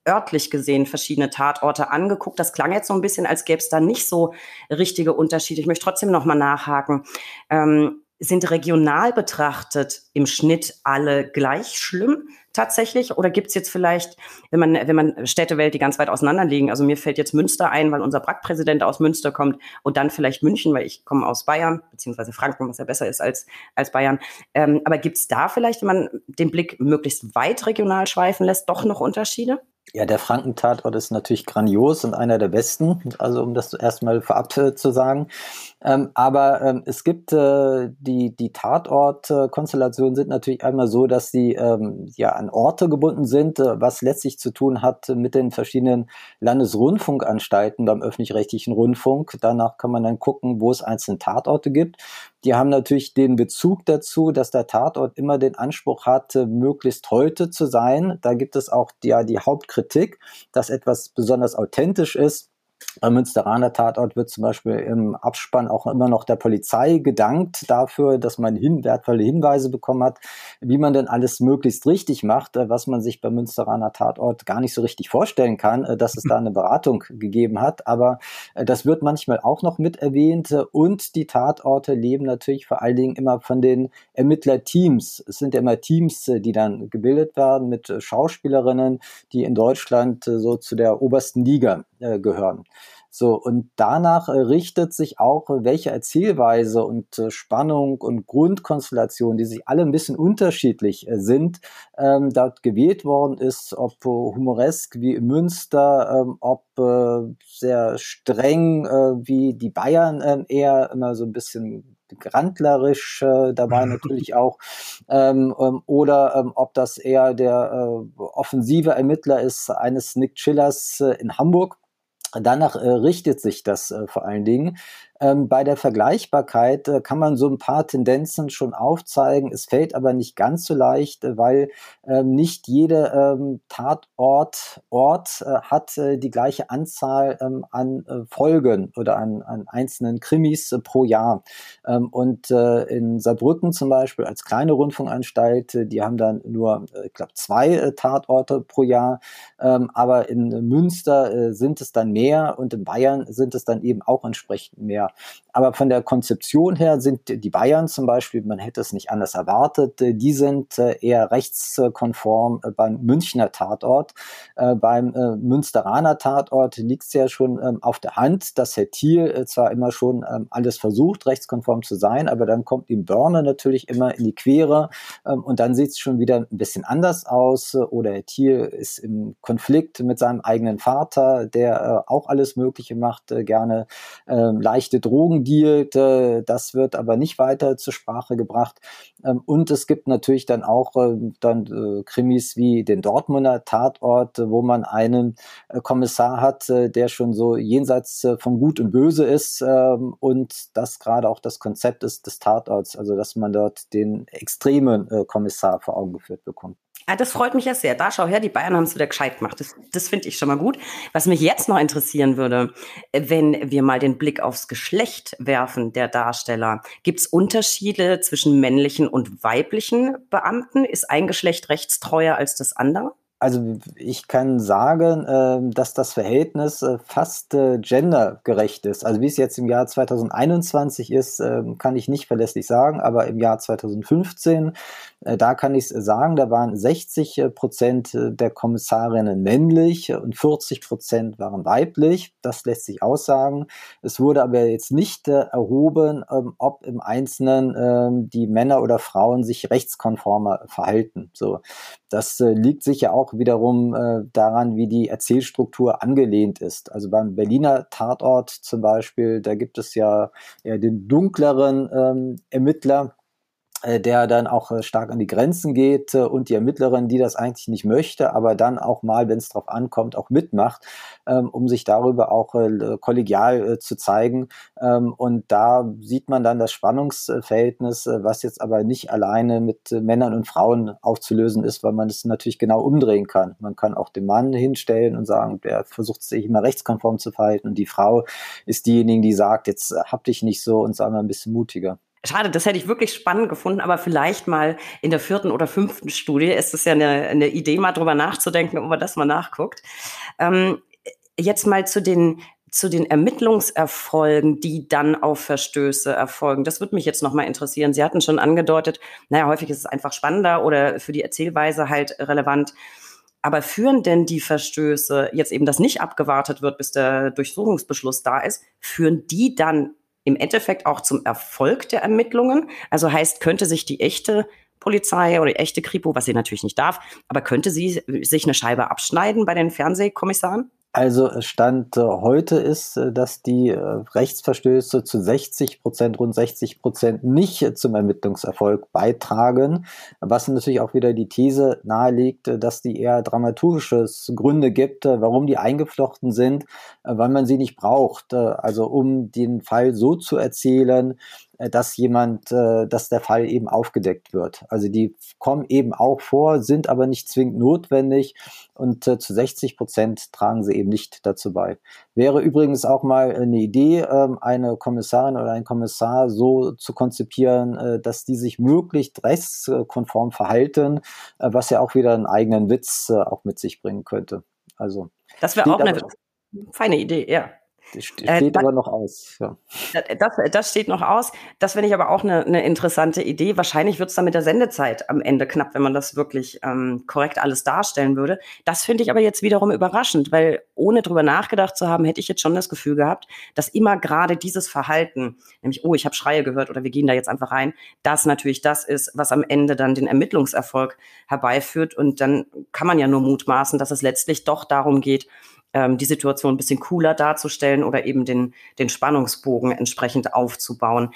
örtlich gesehen verschiedene Tatorte angeguckt. Das klang jetzt so ein bisschen, als gäbe es da nicht so richtige Unterschiede. Ich möchte trotzdem noch mal nachhaken. Ähm, sind regional betrachtet im Schnitt alle gleich schlimm tatsächlich? Oder gibt es jetzt vielleicht, wenn man, wenn man Städtewelt, die ganz weit auseinander liegen, also mir fällt jetzt Münster ein, weil unser Brack-Präsident aus Münster kommt und dann vielleicht München, weil ich komme aus Bayern, beziehungsweise Franken, was ja besser ist als, als Bayern. Ähm, aber gibt es da vielleicht, wenn man den Blick möglichst weit regional schweifen lässt, doch noch Unterschiede? Ja, der Frankentatort ist natürlich grandios und einer der besten, also um das erstmal vorab äh, zu sagen. Ähm, aber ähm, es gibt äh, die, die Tatort-Konstellationen sind natürlich einmal so, dass sie ähm, ja an Orte gebunden sind, äh, was letztlich zu tun hat mit den verschiedenen Landesrundfunkanstalten beim öffentlich-rechtlichen Rundfunk. Danach kann man dann gucken, wo es einzelne Tatorte gibt. Die haben natürlich den Bezug dazu, dass der Tatort immer den Anspruch hat, möglichst heute zu sein. Da gibt es auch die, ja, die Hauptkritik, dass etwas besonders authentisch ist Beim Münsteraner Tatort wird zum Beispiel im Abspann auch immer noch der Polizei gedankt dafür, dass man hin, wertvolle Hinweise bekommen hat, wie man denn alles möglichst richtig macht, äh, was man sich beim Münsteraner Tatort gar nicht so richtig vorstellen kann, äh, dass es da eine Beratung gegeben hat. Aber äh, das wird manchmal auch noch mit erwähnt. Und die Tatorte leben natürlich vor allen Dingen immer von den Ermittlerteams. Es sind ja immer Teams, die dann gebildet werden mit Schauspielerinnen, die in Deutschland so zu der obersten Liga gehören. So, und danach äh, richtet sich auch, äh, welche Erzählweise und äh, Spannung und Grundkonstellation, die sich alle ein bisschen unterschiedlich äh, sind, ähm, dort gewählt worden ist, ob äh, humoresk wie Münster, ähm, ob äh, sehr streng wie die Bayern ähm, eher immer so ein bisschen grandlerisch äh, dabei natürlich auch ähm, ähm, oder ähm, ob das eher der äh, offensive Ermittler ist eines Nick Chillers äh, in Hamburg Danach äh, richtet sich das äh, vor allen Dingen. Ähm, bei der Vergleichbarkeit äh, kann man so ein paar Tendenzen schon aufzeigen. Es fällt aber nicht ganz so leicht, äh, weil ähm, nicht jeder ähm, Tatort Ort äh, hat äh, die gleiche Anzahl ähm, an äh, Folgen oder an, an einzelnen Krimis pro Jahr. Ähm, und in Saarbrücken zum Beispiel als kleine Rundfunkanstalt, die haben dann nur, ich glaube, zwei Tatorte pro Jahr. Ähm, aber in Münster sind es dann mehr und in Bayern sind es dann eben auch entsprechend mehr. Aber von der Konzeption her sind die Bayern zum Beispiel, man hätte es nicht anders erwartet, äh, die sind äh, eher rechtskonform äh, beim Münchner Tatort. Beim Münsteraner Tatort liegt es ja schon ähm, auf der Hand, dass Herr Thiel zwar immer schon ähm, alles versucht, rechtskonform zu sein, aber dann kommt ihm Börne natürlich immer in die Quere ähm, und dann sieht es schon wieder ein bisschen anders aus. Oder Herr Thiel ist im Konflikt mit seinem eigenen Vater, der auch alles Mögliche macht, gerne leichte Drogen dealt. Äh, das wird aber nicht weiter zur Sprache gebracht. Ähm, und es gibt natürlich dann auch äh, dann äh, Krimis wie den Dortmunder Tatort, wo man einen äh, Kommissar hat, der schon so jenseits von Gut und Böse ist ähm, und das gerade auch das Konzept ist des Tatorts, also dass man dort den extremen Kommissar vor Augen geführt bekommt. Ah, das freut mich ja sehr. Da schau her, die Bayern haben es wieder gescheit gemacht. Das, das finde ich schon mal gut. Was mich jetzt noch interessieren würde, wenn wir mal den Blick aufs Geschlecht werfen der Darsteller, gibt es Unterschiede zwischen männlichen und weiblichen Beamten? Ist ein Geschlecht rechtstreuer als das andere? Also ich kann sagen, äh, dass das Verhältnis äh, fast äh, gendergerecht ist. Also wie es jetzt im Jahr 2021 ist, äh, kann ich nicht verlässlich sagen, aber im Jahr 2015 äh, da kann ich sagen, da waren 60 äh, Prozent äh, der Kommissarinnen männlich und 40 Prozent waren weiblich. Das lässt sich aussagen. Es wurde aber jetzt nicht erhoben, ähm, ob im Einzelnen ähm, die Männer oder Frauen sich rechtskonformer verhalten. So, das liegt sicher auch wiederum daran, wie die Erzählstruktur angelehnt ist. Also beim Berliner Tatort zum Beispiel, da gibt es ja eher den dunkleren ähm, Ermittler, äh, der dann auch äh, stark an die Grenzen geht äh, und die Ermittlerin, die das eigentlich nicht möchte, aber dann auch mal, wenn es drauf ankommt, auch mitmacht, ähm, um sich darüber auch kollegial zu zeigen. Ähm, und da sieht man dann das Spannungsverhältnis, was jetzt aber nicht alleine mit Männern und Frauen aufzulösen ist, weil man es natürlich genau umdrehen kann. Man kann auch den Mann hinstellen und sagen, der versucht sich immer rechtskonform zu verhalten und die Frau ist diejenige, die sagt, jetzt hab dich nicht so und sei mal ein bisschen mutiger. Schade, das hätte ich wirklich spannend gefunden, aber vielleicht mal in der vierten oder fünften Studie ist es ja eine, eine Idee, mal drüber nachzudenken, ob man das mal nachguckt. Ähm, jetzt mal zu den zu den Ermittlungserfolgen, die dann auf Verstöße erfolgen. Das würde mich jetzt nochmal interessieren. Sie hatten schon angedeutet, naja, häufig ist es einfach spannender oder für die Erzählweise halt relevant. Aber führen denn die Verstöße, jetzt eben das nicht abgewartet wird, bis der Durchsuchungsbeschluss da ist, führen die dann im Endeffekt auch zum Erfolg der Ermittlungen. Also heißt, könnte sich die echte Polizei oder die echte Kripo, was sie natürlich nicht darf, aber könnte sie sich eine Scheibe abschneiden bei den Fernsehkommissaren? Also Stand äh, heute ist, äh, dass die äh, Rechtsverstöße zu 60 Prozent, rund 60 Prozent nicht zum Ermittlungserfolg beitragen, was natürlich auch wieder die These nahelegt, dass die eher dramaturgisches Gründe gibt, warum die eingeflochten sind, weil man sie nicht braucht. Also um den Fall so zu erzählen, äh, dass jemand, äh, dass der Fall eben aufgedeckt wird. Also die kommen eben auch vor, sind aber nicht zwingend notwendig und äh, zu 60 Prozent tragen sie eben nicht dazu bei. Wäre übrigens auch mal eine Idee, ähm, eine Kommissarin oder ein Kommissar so zu konzipieren, äh, dass die sich möglichst rechtskonform verhalten, äh, was ja auch wieder einen eigenen Witz äh, auch mit sich bringen könnte. Also das wäre auch eine feine Idee, ja. Das äh, steht äh, aber noch aus. Ja. Das, das steht noch aus. Das finde ich aber auch eine, eine interessante Idee. Wahrscheinlich wird es dann mit der Sendezeit am Ende knapp, wenn man das wirklich ähm, korrekt alles darstellen würde. Das finde ich aber jetzt wiederum überraschend, weil ohne drüber nachgedacht zu haben, hätte ich jetzt schon das Gefühl gehabt, dass immer gerade dieses Verhalten, nämlich, oh, ich habe Schreie gehört oder wir gehen da jetzt einfach rein, das natürlich das ist, was am Ende dann den Ermittlungserfolg herbeiführt. Und dann kann man ja nur mutmaßen, dass es letztlich doch darum geht, ähm, die Situation ein bisschen cooler darzustellen oder eben den, den Spannungsbogen entsprechend aufzubauen.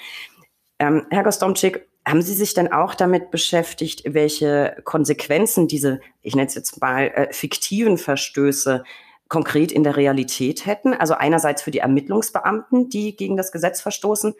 Ähm, Herr Gostomczyk, haben Sie sich denn auch damit beschäftigt, welche Konsequenzen diese, ich nenne es jetzt mal, äh, fiktiven Verstöße konkret in der Realität hätten? Also einerseits für die Ermittlungsbeamten, die gegen das Gesetz verstoßen,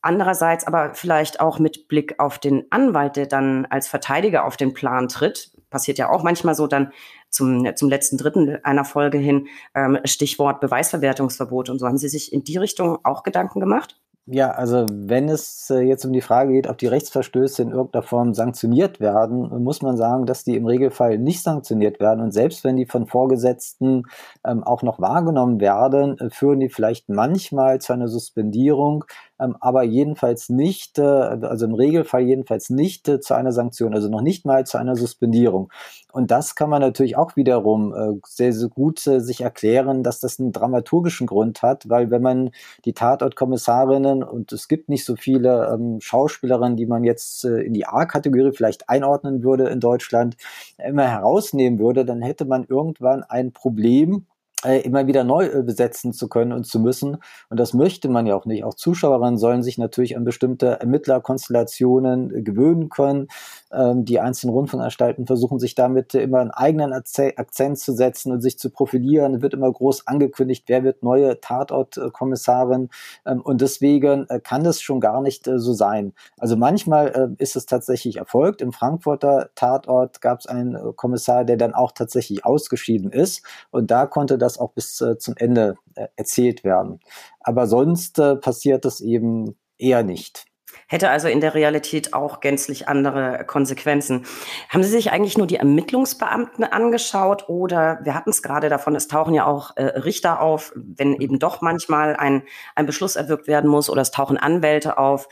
andererseits aber vielleicht auch mit Blick auf den Anwalt, der dann als Verteidiger auf den Plan tritt. Passiert ja auch manchmal so, dann zum, zum letzten Dritten einer Folge hin, ähm, Stichwort Beweisverwertungsverbot und so. Haben Sie sich in die Richtung auch Gedanken gemacht? Ja, also wenn es äh, jetzt um die Frage geht, ob die Rechtsverstöße in irgendeiner Form sanktioniert werden, muss man sagen, dass die im Regelfall nicht sanktioniert werden. Und selbst wenn die von Vorgesetzten ähm, auch noch wahrgenommen werden, äh, führen die vielleicht manchmal zu einer Suspendierung, ähm, aber jedenfalls nicht, äh, also im Regelfall jedenfalls nicht äh, zu einer Sanktion, also noch nicht mal zu einer Suspendierung. Und das kann man natürlich auch wiederum äh, sehr, sehr gut äh, sich erklären, dass das einen dramaturgischen Grund hat, weil wenn man die Tatortkommissarinnen und es gibt nicht so viele ähm, Schauspielerinnen, die man jetzt äh, in die A-Kategorie vielleicht einordnen würde in Deutschland, immer herausnehmen würde, dann hätte man irgendwann ein Problem, immer wieder neu äh, besetzen zu können und zu müssen. Und das möchte man ja auch nicht. Auch Zuschauerinnen sollen sich natürlich an bestimmte Ermittlerkonstellationen äh, gewöhnen können. Ähm, die einzelnen Rundfunkanstalten versuchen sich damit immer einen eigenen Akzent zu setzen und sich zu profilieren. Es wird immer groß angekündigt, wer wird neue Tatortkommissarin. Ähm, und deswegen kann das schon gar nicht so sein. Also manchmal ist es tatsächlich erfolgt. Im Frankfurter Tatort gab es einen Kommissar, der dann auch tatsächlich ausgeschieden ist. Und da konnte das auch bis äh, zum Ende äh, erzählt werden. Aber sonst äh, passiert das eben eher nicht. Hätte also in der Realität auch gänzlich andere Konsequenzen. Haben Sie sich eigentlich nur die Ermittlungsbeamten angeschaut oder wir hatten es gerade davon, es tauchen ja auch äh, Richter auf, wenn eben doch manchmal ein, ein Beschluss erwirkt werden muss oder es tauchen Anwälte auf.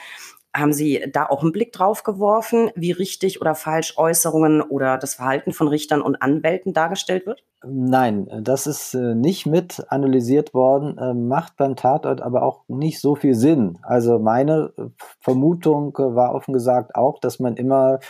Haben Sie da auch einen Blick drauf geworfen, wie richtig oder falsch Äußerungen oder das Verhalten von Richtern und Anwälten dargestellt wird? Nein, das ist äh, nicht mit analysiert worden, äh, macht beim Tatort aber auch nicht so viel Sinn. Also meine äh, Vermutung war offen gesagt auch, dass man immer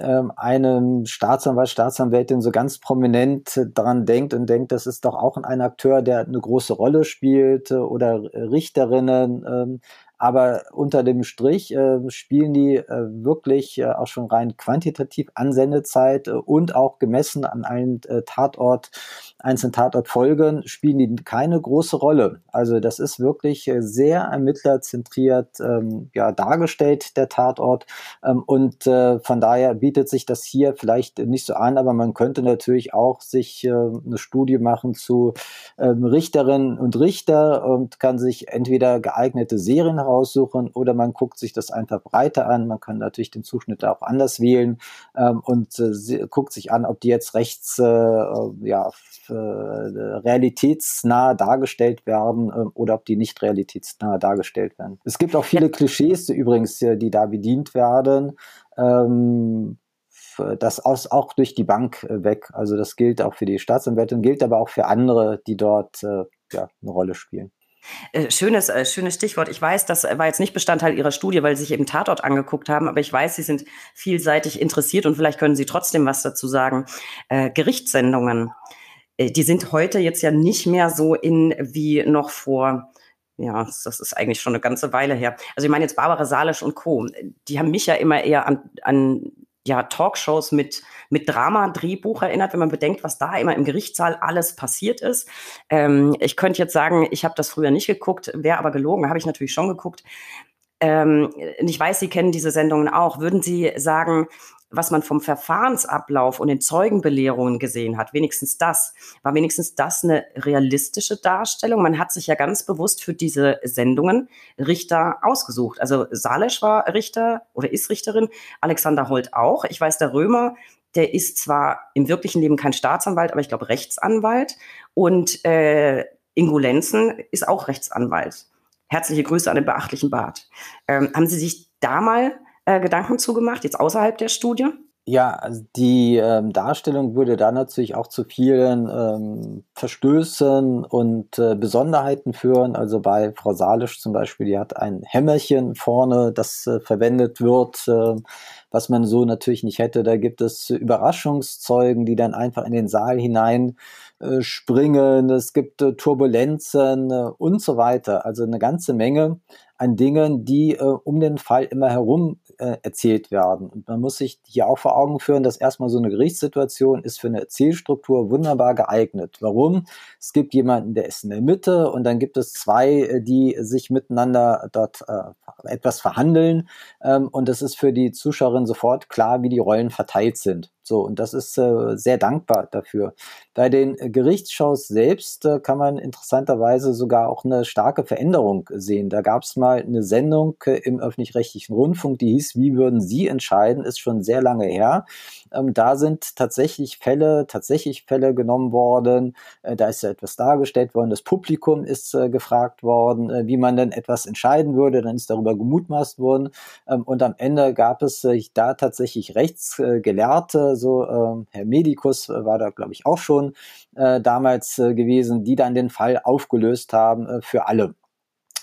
ähm, einem Staatsanwalt, Staatsanwältin so ganz prominent daran denkt und denkt, das ist doch auch ein Akteur, der eine große Rolle spielt oder Richterinnen. Aber unter dem Strich äh, spielen die äh, wirklich äh, auch schon rein quantitativ Ansendezeit äh, und auch gemessen an allen äh, Tatort, einzelnen Tatortfolgen spielen die keine große Rolle. Also das ist wirklich äh, sehr ermittlerzentriert ähm, ja, dargestellt, der Tatort. Ähm, und äh, von daher bietet sich das hier vielleicht nicht so an, aber man könnte natürlich auch sich äh, eine Studie machen zu ähm, Richterinnen und Richter und kann sich entweder geeignete Serien heraus aussuchen oder man guckt sich das einfach breiter an. Man kann natürlich den Zuschnitt auch anders wählen ähm, und äh, guckt sich an, ob die jetzt rechts äh, äh ja, äh, realitätsnah dargestellt werden äh, oder ob die nicht realitätsnah dargestellt werden. Es gibt auch viele Klischees übrigens, die da bedient werden. Ähm, das aus, auch durch die Bank weg. Also das gilt auch für die Staatsanwältin, gilt aber auch für andere, die dort äh, ja, eine Rolle spielen. Äh, schönes, äh, schönes Stichwort. Ich weiß, das war jetzt nicht Bestandteil Ihrer Studie, weil Sie sich eben Tatort angeguckt haben, aber ich weiß, Sie sind vielseitig interessiert und vielleicht können Sie trotzdem was dazu sagen. Äh, Gerichtssendungen, äh, die sind heute jetzt ja nicht mehr so in wie noch vor ja, das ist eigentlich schon eine ganze Weile her. Also ich meine jetzt Barbara Salisch und Co. Die haben mich ja immer eher an, an ja, Talkshows mit, mit Drama-Drehbuch erinnert, wenn man bedenkt, was da immer im Gerichtssaal alles passiert ist. Ähm, ich könnte jetzt sagen, ich habe das früher nicht geguckt, wäre aber gelogen, habe ich natürlich schon geguckt. Ähm, ich weiß, Sie kennen diese Sendungen auch. Würden Sie sagen, was man vom Verfahrensablauf und den Zeugenbelehrungen gesehen hat, wenigstens das, war wenigstens das eine realistische Darstellung. Man hat sich ja ganz bewusst für diese Sendungen Richter ausgesucht. Also Salesch war Richter oder ist Richterin, Alexander Holt auch. Ich weiß, der Römer, der ist zwar im wirklichen Leben kein Staatsanwalt, aber ich glaube Rechtsanwalt. Und äh, Ingo Lenzen ist auch Rechtsanwalt. Herzliche Grüße an den beachtlichen Bart. Ähm, haben Sie sich da mal äh, Gedanken zugemacht, jetzt außerhalb der Studie? Ja, also die ähm, Darstellung würde da natürlich auch zu vielen ähm, Verstößen und äh, Besonderheiten führen. Also bei Frau Salisch zum Beispiel, die hat ein Hämmerchen vorne, das äh, verwendet wird, äh, was man so natürlich nicht hätte. Da gibt es Überraschungszeugen, die dann einfach in den Saal hinein äh, springen. Es gibt äh, Turbulenzen äh, und so weiter. Also eine ganze Menge an Dingen, die äh, um den Fall immer herum äh, erzählt werden. Und man muss sich hier auch vor Augen führen, dass erstmal so eine Gerichtssituation ist für eine Erzählstruktur wunderbar geeignet. Warum? Es gibt jemanden, der ist in der Mitte und dann gibt es zwei, äh, die sich miteinander dort äh, etwas verhandeln. Ähm, und es ist für die Zuschauerin sofort klar, wie die Rollen verteilt sind. So, und das ist äh, sehr dankbar dafür. Bei den Gerichtsshows selbst äh, kann man interessanterweise sogar auch eine starke Veränderung sehen. Da gab es mal eine Sendung äh, im öffentlich-rechtlichen Rundfunk, die hieß Wie würden Sie entscheiden? Ist schon sehr lange her. Ähm, da sind tatsächlich Fälle, tatsächlich Fälle genommen worden. Äh, da ist ja etwas dargestellt worden. Das Publikum ist äh, gefragt worden, äh, wie man denn etwas entscheiden würde. Dann ist darüber gemutmaßt worden. Ähm, und am Ende gab es da tatsächlich Rechtsgelehrte, so ähm, Herr Medikus war da, glaube ich, auch schon damals gewesen, die dann den Fall aufgelöst haben für alle.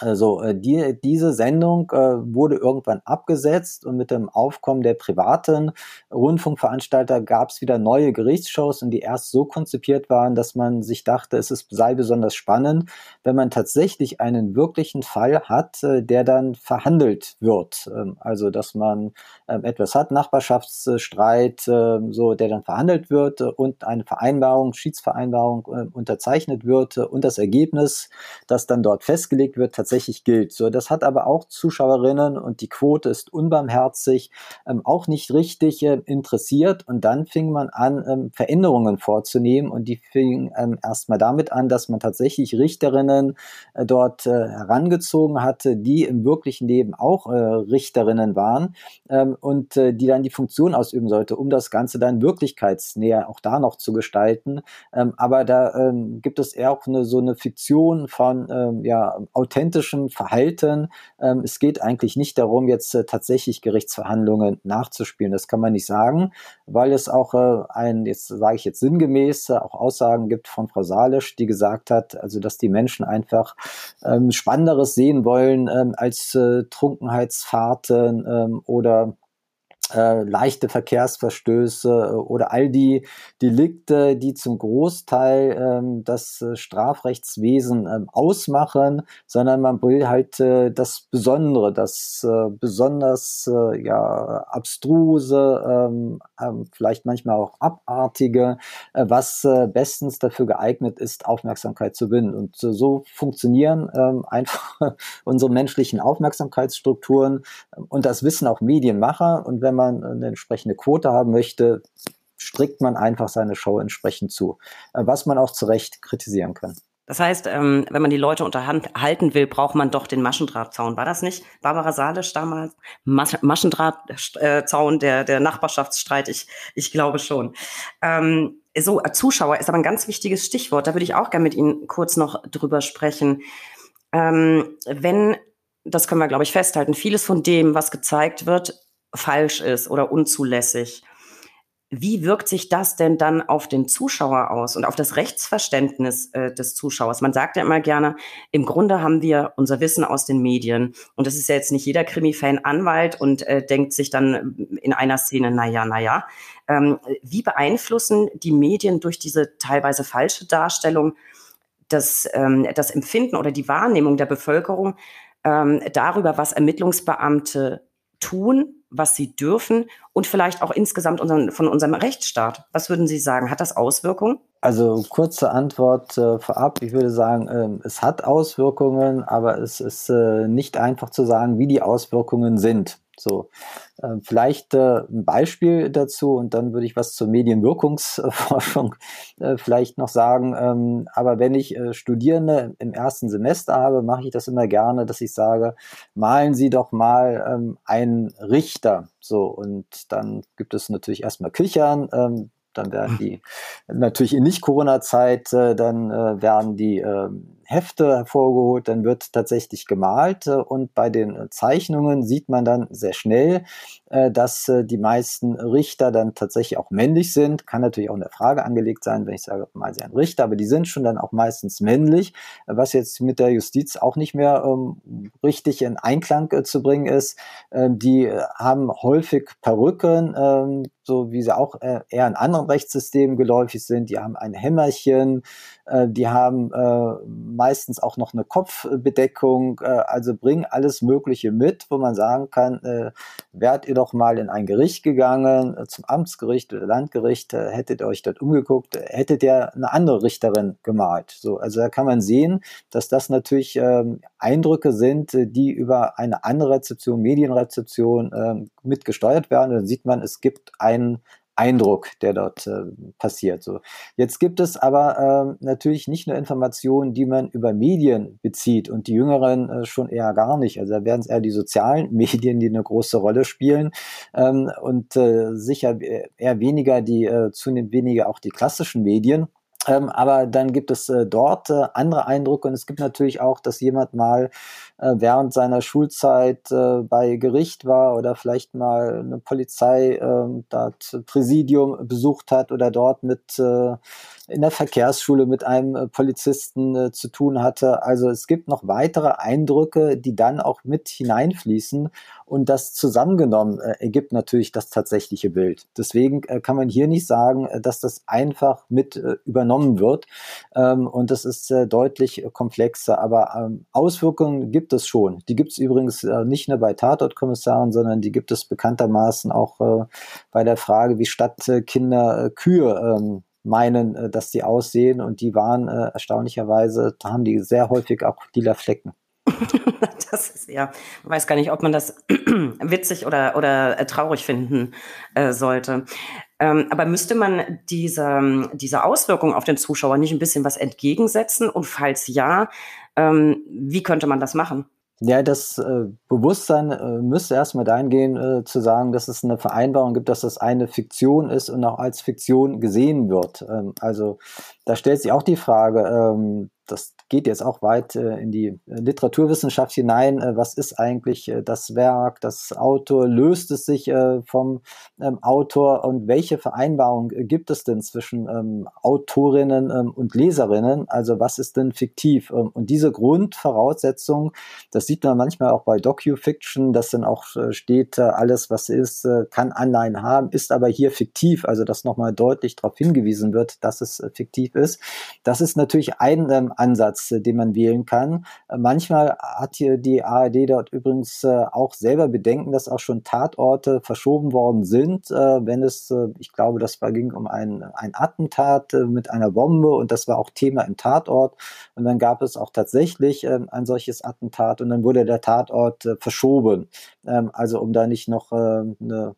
Also äh, die, diese Sendung äh, wurde irgendwann abgesetzt und mit dem Aufkommen der privaten Rundfunkveranstalter gab es wieder neue Gerichtsshows und die erst so konzipiert waren, dass man sich dachte, es ist, sei besonders spannend, wenn man tatsächlich einen wirklichen Fall hat, äh, der dann verhandelt wird. Ähm, also dass man ähm, etwas hat, Nachbarschaftsstreit, äh, so der dann verhandelt wird und eine Vereinbarung, Schiedsvereinbarung äh, unterzeichnet wird und das Ergebnis, das dann dort festgelegt wird, tatsächlich tatsächlich gilt. So, das hat aber auch Zuschauerinnen und die Quote ist unbarmherzig, ähm, auch nicht richtig äh, interessiert. Und dann fing man an, ähm, Veränderungen vorzunehmen und die fing ähm, erstmal damit an, dass man tatsächlich Richterinnen äh, dort äh, herangezogen hatte, die im wirklichen Leben auch äh, Richterinnen waren ähm, und äh, die dann die Funktion ausüben sollte, um das Ganze dann wirklichkeitsnäher auch da noch zu gestalten. Ähm, aber da ähm, gibt es eher auch eine, so eine Fiktion von ja, authentisch juristischem Verhalten. Ähm, es geht eigentlich nicht darum, jetzt äh, tatsächlich Gerichtsverhandlungen nachzuspielen. Das kann man nicht sagen, weil es auch äh, ein, jetzt sage ich jetzt sinngemäß, äh, auch Aussagen gibt von Frau Salisch, die gesagt hat, also dass die Menschen einfach ähm, Spannenderes sehen wollen ähm, als äh, Trunkenheitsfahrten ähm, oder äh, leichte Verkehrsverstöße äh, oder all die Delikte, die zum Großteil ähm, das äh, Strafrechtswesen ähm, ausmachen, sondern man will halt äh, das Besondere, das äh, besonders äh, ja abstruse, ähm, ähm, vielleicht manchmal auch abartige, äh, was äh, bestens dafür geeignet ist, Aufmerksamkeit zu gewinnen. Und äh, so funktionieren äh, einfach unsere menschlichen Aufmerksamkeitsstrukturen und das wissen auch Medienmacher. Und wenn man man eine entsprechende Quote haben möchte, strickt man einfach seine Show entsprechend zu, äh, was man auch zu Recht kritisieren kann. Das heißt, ähm, wenn man die Leute unterhalten will, braucht man doch den Maschendrahtzaun. War das nicht Barbara Salisch damals? Maschendrahtzaun, der, der Nachbarschaftsstreit? Ich, ich glaube schon. Ähm, so, Zuschauer ist aber ein ganz wichtiges Stichwort. Da würde ich auch gerne mit Ihnen kurz noch drüber sprechen. Ähm, wenn, das können wir, glaube ich, festhalten, vieles von dem, was gezeigt wird, falsch ist oder unzulässig. Wie wirkt sich das denn dann auf den Zuschauer aus und auf das Rechtsverständnis äh, des Zuschauers? Man sagt ja immer gerne, im Grunde haben wir unser Wissen aus den Medien. Und das ist ja jetzt nicht jeder Krimi-Fan Anwalt und äh, denkt sich dann in einer Szene, naja, naja. Ähm, wie beeinflussen die Medien durch diese teilweise falsche Darstellung das, ähm, das Empfinden oder die Wahrnehmung der Bevölkerung ähm, darüber, was Ermittlungsbeamte tun, was sie dürfen und vielleicht auch insgesamt unseren, von unserem Rechtsstaat. Was würden Sie sagen? Hat das Auswirkungen? Also kurze Antwort äh, vorab. Ich würde sagen, äh, es hat Auswirkungen, aber es ist äh, nicht einfach zu sagen, wie die Auswirkungen sind. So, äh, vielleicht äh, ein Beispiel dazu und dann würde ich was zur Medienwirkungsforschung äh, vielleicht noch sagen. Ähm, aber wenn ich äh, Studierende im ersten Semester habe, mache ich das immer gerne, dass ich sage, malen Sie doch mal ähm, einen Richter. So, und dann gibt es natürlich erstmal Kichern. Ähm, dann werden die natürlich in Nicht-Corona-Zeit, äh, dann äh, werden die äh, Hefte hervorgeholt, dann wird tatsächlich gemalt äh, und bei den Zeichnungen sieht man dann sehr schnell, äh, dass äh, die meisten Richter dann tatsächlich auch männlich sind. Kann natürlich auch in der Frage angelegt sein, wenn ich sage, mal sie ein Richter, aber die sind schon dann auch meistens männlich, was jetzt mit der Justiz auch nicht mehr ähm, richtig in Einklang zu bringen ist. Ähm, die haben häufig Perücken, ähm, so wie sie auch äh, eher in anderen Rechtssystemen geläufig sind. Die haben ein Hämmerchen, äh, die haben äh, meistens auch noch eine Kopfbedeckung, äh, also bringen alles Mögliche mit, wo man sagen kann, äh, wärt ihr doch mal in ein Gericht gegangen, äh, zum Amtsgericht oder Landgericht, äh, hättet ihr euch dort umgeguckt, äh, hättet ihr eine andere Richterin gemalt. So, also da kann man sehen, dass das natürlich ähm, Eindrücke sind, äh, die über eine andere Rezeption, Medienrezeption äh, mitgesteuert werden. dann sieht man, es gibt einen Eindruck, der dort äh, passiert. So. Jetzt gibt es aber äh, natürlich nicht nur Informationen, die man über Medien bezieht und die Jüngeren äh, schon eher gar nicht. Also da werden es eher die sozialen Medien, die eine große Rolle spielen ähm, und äh, sicher eher weniger die, äh, zunehmend weniger auch die klassischen Medien. Ähm, aber dann gibt es äh, dort äh, andere Eindrücke und es gibt natürlich auch, dass jemand mal äh, während seiner Schulzeit äh, bei Gericht war oder vielleicht mal eine Polizei, äh, das Präsidium besucht hat oder dort mit äh, in der Verkehrsschule mit einem äh, Polizisten äh, zu tun hatte. Also es gibt noch weitere Eindrücke, die dann auch mit hineinfließen und das zusammengenommen äh, ergibt natürlich das tatsächliche Bild. Deswegen äh, kann man hier nicht sagen, äh, dass das einfach mit äh, übernommen wird ähm, und das ist deutlich komplexer. Aber ähm, Auswirkungen gibt es schon. Die gibt es übrigens nicht nur bei Tatortkommissaren, sondern die gibt es bekanntermaßen auch bei der Frage, wie Stadtkinder Kühe ähm, meinen, äh, dass die aussehen und die waren äh, erstaunlicherweise, da haben die sehr häufig auch lila Flecken. das ist ja, weiß gar nicht, ob man das witzig oder, oder äh, traurig finden äh, sollte. Ähm, aber müsste man diese, diese Auswirkung auf den Zuschauer nicht ein bisschen was entgegensetzen? Und falls ja, ähm, wie könnte man das machen? Ja, das äh, Bewusstsein äh, müsste erstmal dahin gehen, äh, zu sagen, dass es eine Vereinbarung gibt, dass das eine Fiktion ist und auch als Fiktion gesehen wird. Ähm, also da stellt sich auch die Frage, ähm, das geht jetzt auch weit äh, in die Literaturwissenschaft hinein. Äh, was ist eigentlich äh, das Werk, das Autor? Löst es sich äh, vom ähm, Autor? Und welche Vereinbarung äh, gibt es denn zwischen ähm, Autorinnen ähm, und Leserinnen? Also was ist denn fiktiv? Und diese Grundvoraussetzung, das sieht man manchmal auch bei Docu-Fiction, dass dann auch äh, steht, alles was ist, kann Anleihen haben, ist aber hier fiktiv. Also dass nochmal deutlich darauf hingewiesen wird, dass es fiktiv ist. Das ist natürlich ein Ansatz, äh, den man wählen kann. Äh, manchmal hat hier die ARD dort übrigens äh, auch selber Bedenken, dass auch schon Tatorte verschoben worden sind, wenn es, ich glaube, das war, ging um ein, ein Attentat mit einer Bombe und das war auch Thema im Tatort. Und dann gab es auch tatsächlich ähm, ein solches Attentat und dann wurde der Tatort verschoben. Ähm, also um da nicht noch eine,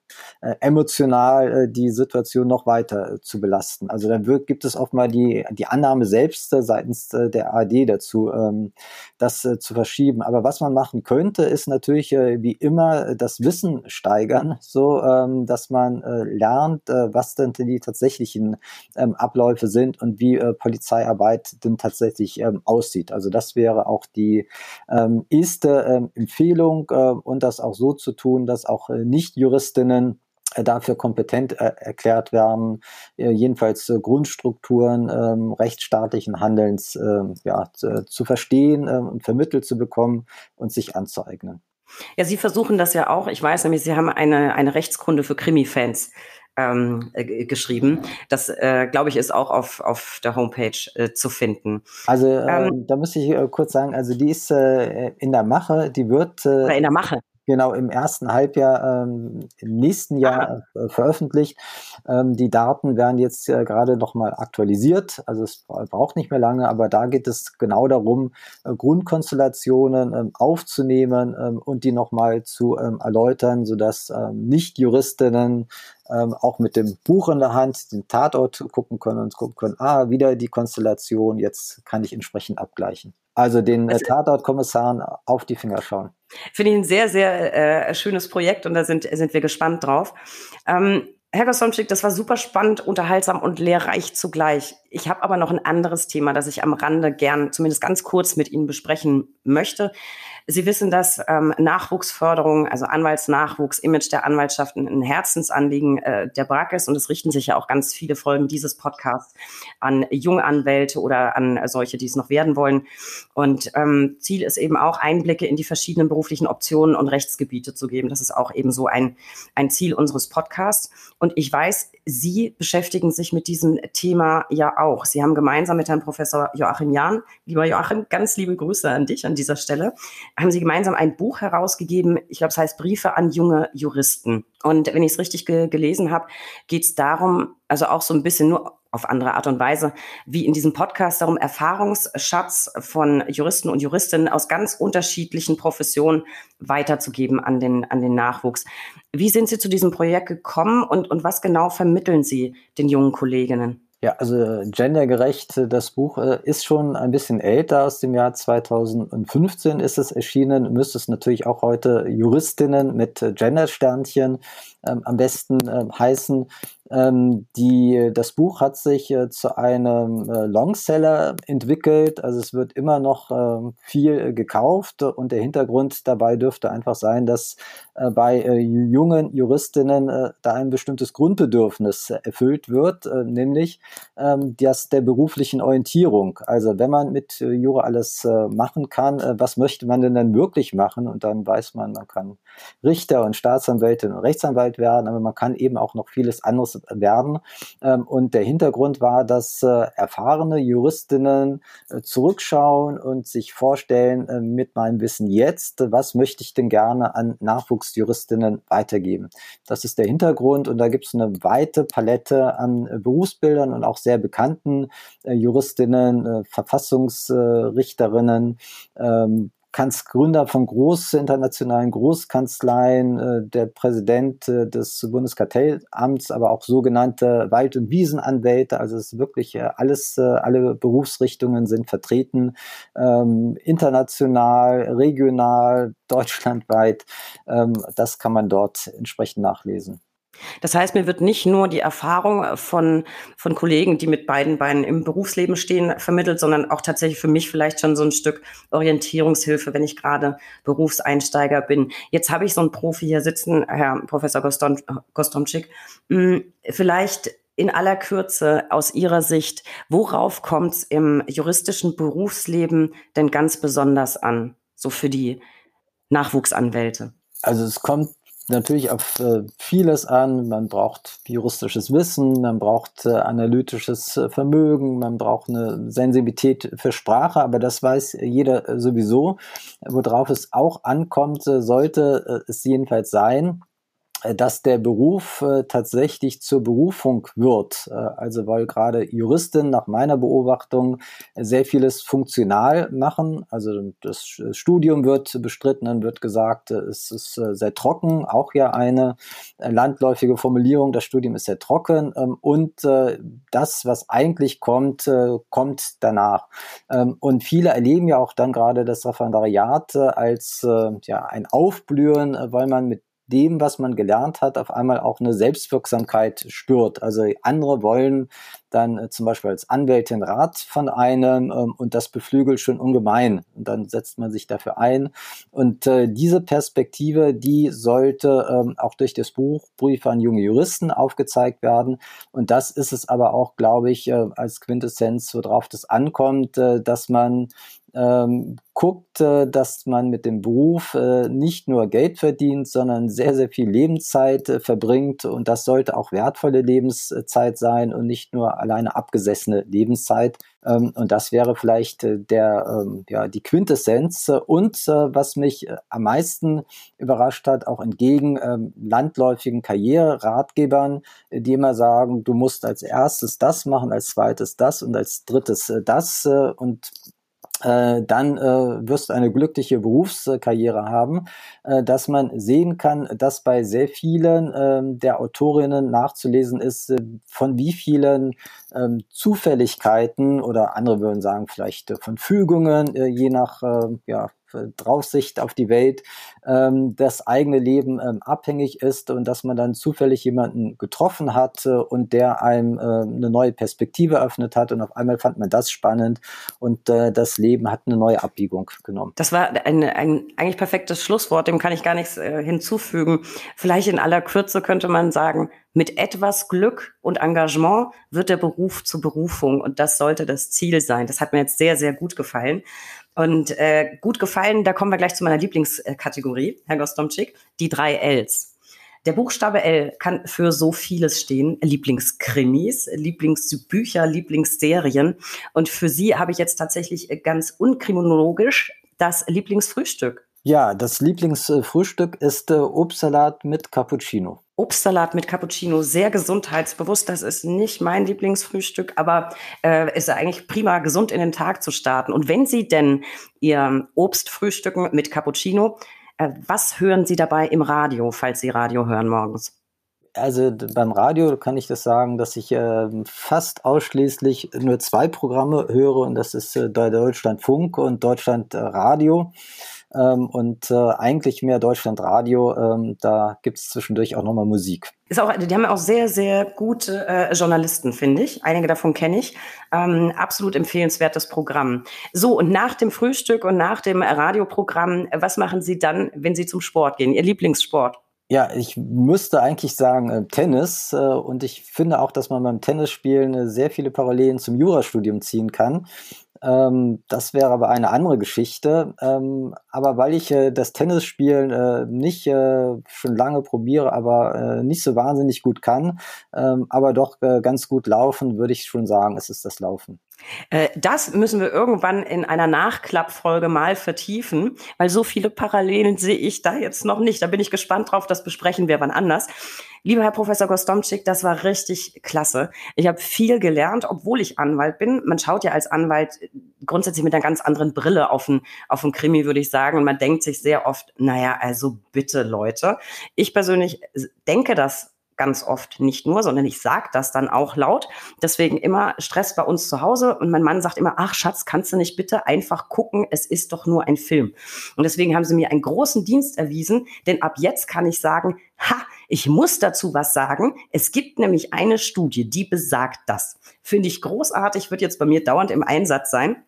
emotional die Situation noch weiter zu belasten. Also dann wird, gibt es oft mal die, die Annahme selbst seitens der ARD dazu, ähm, das äh, zu verschieben. Aber was man machen könnte, ist natürlich äh, wie immer das Wissen steigern, so ähm, dass man äh, lernt, äh, was denn die tatsächlichen ähm, Abläufe sind und wie äh, Polizeiarbeit denn tatsächlich ähm, aussieht. Also das wäre auch die ähm, erste ähm, Empfehlung äh, und das auch so zu tun, dass auch äh, Nicht-Juristinnen äh, dafür kompetent äh, erklärt werden, äh, jedenfalls äh, Grundstrukturen ähm, rechtsstaatlichen Handelns ähm, ja, zu, zu verstehen ähm, und vermittelt zu bekommen und sich anzueignen. Ja, Sie versuchen das ja auch. Ich weiß nämlich, Sie haben eine, eine Rechtskunde für Krimi-Fans ähm, äh, geschrieben. Das, äh, glaube ich, ist auch auf, auf der Homepage äh, zu finden. Also äh, ähm, da muss ich äh, kurz sagen, also die ist äh, in der Mache, die wird... In der Mache. Genau im ersten Halbjahr ähm, im nächsten Jahr äh, veröffentlicht. Ähm, die Daten werden jetzt äh, gerade nochmal aktualisiert, also es braucht nicht mehr lange, aber da geht es genau darum, äh, Grundkonstellationen ähm, aufzunehmen ähm, und die nochmal zu ähm, erläutern, sodass ähm, Nicht-Juristinnen ähm, auch mit dem Buch in der Hand den Tatort gucken können und gucken können, ah, wieder die Konstellation, jetzt kann ich entsprechend abgleichen. Also den äh, Tatortkommissaren auf die Finger schauen. Finde ich ein sehr, sehr äh, schönes Projekt und da sind, sind wir gespannt drauf. Ähm, Herr Gostomczyk, das war super spannend, unterhaltsam und lehrreich zugleich. Ich habe aber noch ein anderes Thema, das ich am Rande gern, zumindest ganz kurz mit Ihnen besprechen möchte. Sie wissen, dass ähm, Nachwuchsförderung, also Anwaltsnachwuchs, Image der Anwaltschaften ein Herzensanliegen äh, der BRAG ist. Und es richten sich ja auch ganz viele Folgen dieses Podcasts an Junganwälte oder an solche, die es noch werden wollen. Und ähm, Ziel ist eben auch, Einblicke in die verschiedenen beruflichen Optionen und Rechtsgebiete zu geben. Das ist auch eben so ein, ein Ziel unseres Podcasts. Und ich weiß, Sie beschäftigen sich mit diesem Thema ja auch. Sie haben gemeinsam mit Herrn Professor Joachim Jahn, lieber Joachim, ganz liebe Grüße an dich an dieser Stelle, haben Sie gemeinsam ein Buch herausgegeben. Ich glaube, es heißt Briefe an junge Juristen. Und wenn ich es richtig ge gelesen habe, geht es darum, also auch so ein bisschen nur auf andere Art und Weise, wie in diesem Podcast darum, Erfahrungsschatz von Juristen und Juristinnen aus ganz unterschiedlichen Professionen weiterzugeben an den, an den Nachwuchs. Wie sind Sie zu diesem Projekt gekommen und, und was genau vermitteln Sie den jungen Kolleginnen? Ja, also gendergerecht, das Buch äh, ist schon ein bisschen älter, aus dem Jahr 2015 ist es erschienen, müsste es natürlich auch heute Juristinnen mit Gendersternchen ähm, am besten äh, heißen. Ähm, die, das Buch hat sich äh, zu einem äh, Longseller entwickelt. Also es wird immer noch äh, viel gekauft und der Hintergrund dabei dürfte einfach sein, dass äh, bei äh, jungen Juristinnen äh, da ein bestimmtes Grundbedürfnis erfüllt wird, nämlich ähm, das der beruflichen Orientierung. Also wenn man mit Jura alles machen kann, was möchte man denn dann wirklich machen? Und dann weiß man, man kann Richter und Staatsanwältin und Rechtsanwalt werden, aber man kann eben auch noch vieles anderes werden. Ähm, und der Hintergrund war, dass äh, erfahrene Juristinnen äh, zurückschauen und sich vorstellen, äh, mit meinem Wissen jetzt, was möchte ich denn gerne an Nachwuchsjuristinnen weitergeben. Das ist der Hintergrund und da gibt es eine weite Palette an Berufsbildern und auch sehr bekannten Juristinnen, Verfassungsrichterinnen, ähm, Kanz Gründer von groß internationalen Großkanzleien, äh, der Präsident äh, des Bundeskartellamts, aber auch sogenannte Wald- und Wiesenanwälte. Also es ist wirklich äh, alles, äh, alle Berufsrichtungen sind vertreten, ähm, international, regional, deutschlandweit. Ähm, das kann man dort entsprechend nachlesen. Das heißt, mir wird nicht nur die Erfahrung von, von Kollegen, die mit beiden Beinen im Berufsleben stehen, vermittelt, sondern auch tatsächlich für mich vielleicht schon so ein Stück Orientierungshilfe, wenn ich gerade Berufseinsteiger bin. Jetzt habe ich so einen Profi hier sitzen, Herr Professor Gostom, Gostomczyk. Hm, vielleicht in aller Kürze aus Ihrer Sicht, worauf kommt es im juristischen Berufsleben denn ganz besonders an, so für die Nachwuchsanwälte? Also es kommt natürlich auf äh, vieles an. Man braucht juristisches Wissen, man braucht äh, analytisches äh, Vermögen, man braucht eine Sensibilität für Sprache, aber das weiß jeder äh, sowieso. Worauf es auch ankommt, äh, sollte es jedenfalls sein, äh, dass der Beruf äh, tatsächlich zur Berufung wird. Äh, also weil gerade Juristen nach meiner Beobachtung sehr vieles funktional machen. Also das Studium wird bestritten, dann wird gesagt, es ist sehr trocken, auch ja eine landläufige Formulierung, das Studium ist sehr trocken ähm, und das, was eigentlich kommt, kommt danach. Ähm, und viele erleben ja auch dann gerade das Referendariat als ja, ein Aufblühen, weil man mit dem, was man gelernt hat, auf einmal auch eine Selbstwirksamkeit spürt. Also andere wollen dann äh, zum Beispiel als Anwältin Rat von einem ähm, und das beflügelt schon ungemein. Und dann setzt man sich dafür ein. Und äh, diese Perspektive, die sollte ähm, auch durch das Buch Briefe an junge Juristen aufgezeigt werden. Und das ist es aber auch, glaube ich, äh, als Quintessenz, worauf das ankommt, äh, dass man ähm, guckt, äh, dass man mit dem Beruf äh, nicht nur Geld verdient, sondern sehr, sehr viel Lebenszeit äh, verbringt. Und das sollte auch wertvolle Lebenszeit sein und nicht nur alleine abgesessene Lebenszeit. Ähm, und das wäre vielleicht äh, der, ähm, ja, die Quintessenz. Und äh, was mich äh, am meisten überrascht hat, auch entgegen ähm, landläufigen Karriereratgebern, die immer sagen, du musst als erstes das machen, als zweites das und als drittes das. Und dann äh, wirst du eine glückliche Berufskarriere haben, äh, dass man sehen kann, dass bei sehr vielen äh, der Autorinnen nachzulesen ist, äh, von wie vielen äh, Zufälligkeiten oder andere würden sagen vielleicht äh, von Fügungen, äh, je nach äh, ja, Draufsicht auf die Welt, ähm, das eigene Leben ähm, abhängig ist und dass man dann zufällig jemanden getroffen hat äh, und der einem äh, eine neue Perspektive eröffnet hat und auf einmal fand man das spannend und äh, das Leben hat eine neue Abbiegung genommen. Das war ein, ein eigentlich perfektes Schlusswort, dem kann ich gar nichts äh, hinzufügen. Vielleicht in aller Kürze könnte man sagen, mit etwas Glück und Engagement wird der Beruf zur Berufung und das sollte das Ziel sein. Das hat mir jetzt sehr, sehr gut gefallen. Und äh, gut gefallen, da kommen wir gleich zu meiner Lieblingskategorie, Herr Gostomczyk, die drei Ls. Der Buchstabe L kann für so vieles stehen. Lieblingskrimis, Lieblingsbücher, Lieblingsserien. Und für Sie habe ich jetzt tatsächlich ganz unkriminologisch das Lieblingsfrühstück. Ja, das Lieblingsfrühstück ist äh, Obstsalat mit Cappuccino. Obstsalat mit Cappuccino, sehr gesundheitsbewusst. Das ist nicht mein Lieblingsfrühstück, aber äh, ist eigentlich prima, gesund in den Tag zu starten. Und wenn Sie denn Ihr Obst frühstücken mit Cappuccino, äh, was hören Sie dabei im Radio, falls Sie Radio hören morgens? Also beim Radio kann ich das sagen, dass ich äh, fast ausschließlich nur zwei Programme höre und das ist äh, Deutschlandfunk und Deutschland Radio ähm, und äh, eigentlich mehr Deutschlandradio. Ähm, da gibt es zwischendurch auch nochmal Musik. Ist auch, die haben auch sehr, sehr gute äh, Journalisten, finde ich. Einige davon kenne ich. Ähm, absolut empfehlenswertes Programm. So, und nach dem Frühstück und nach dem Radioprogramm, was machen Sie dann, wenn Sie zum Sport gehen? Ihr Lieblingssport? Ja, ich müsste eigentlich sagen äh, Tennis. Äh, und ich finde auch, dass man beim Tennisspielen äh, sehr viele Parallelen zum Jurastudium ziehen kann. Ähm, das wäre aber eine andere Geschichte. Ähm, aber weil ich äh, das Tennisspielen äh, nicht äh, schon lange probiere, aber äh, nicht so wahnsinnig gut kann, ähm, aber doch äh, ganz gut laufen, würde ich schon sagen, es ist das Laufen. Äh, das müssen wir irgendwann in einer Nachklappfolge mal vertiefen, weil so viele Parallelen sehe ich da jetzt noch nicht. Da bin ich gespannt drauf, das besprechen wir wann anders. Lieber Herr Professor Gostomczyk, das war richtig klasse. Ich habe viel gelernt, obwohl ich Anwalt bin. Man schaut ja als Anwalt grundsätzlich mit einer ganz anderen Brille auf ein, auf ein Krimi, würde ich sagen. Und man denkt sich sehr oft, naja, also bitte Leute. Ich persönlich denke das ganz oft nicht nur, sondern ich sage das dann auch laut. Deswegen immer Stress bei uns zu Hause und mein Mann sagt immer, ach Schatz, kannst du nicht bitte einfach gucken, es ist doch nur ein Film. Und deswegen haben sie mir einen großen Dienst erwiesen, denn ab jetzt kann ich sagen, ha, ich muss dazu was sagen. Es gibt nämlich eine Studie, die besagt das. Finde ich großartig, wird jetzt bei mir dauernd im Einsatz sein.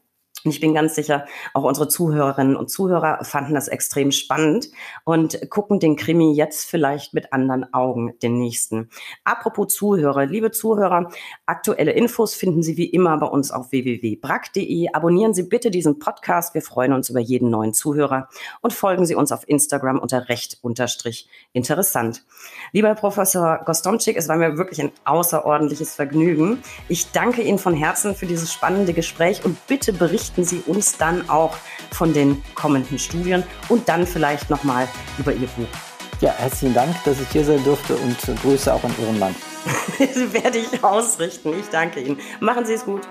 Und ich bin ganz sicher, auch unsere Zuhörerinnen und Zuhörer fanden das extrem spannend und gucken den Krimi jetzt vielleicht mit anderen Augen, den nächsten. Apropos Zuhörer, liebe Zuhörer, aktuelle Infos finden Sie wie immer bei uns auf www.brack.de. Abonnieren Sie bitte diesen Podcast. Wir freuen uns über jeden neuen Zuhörer und folgen Sie uns auf Instagram unter recht unterstrich interessant. Lieber Professor Gostomczyk, es war mir wirklich ein außerordentliches Vergnügen. Ich danke Ihnen von Herzen für dieses spannende Gespräch und bitte berichten berichten Sie uns dann auch von den kommenden Studien und dann vielleicht nochmal über Ihr Buch. Ja, herzlichen Dank, dass ich hier sein durfte und Grüße auch an Ihren Mann. Werde ich ausrichten. Ich danke Ihnen. Machen Sie es gut.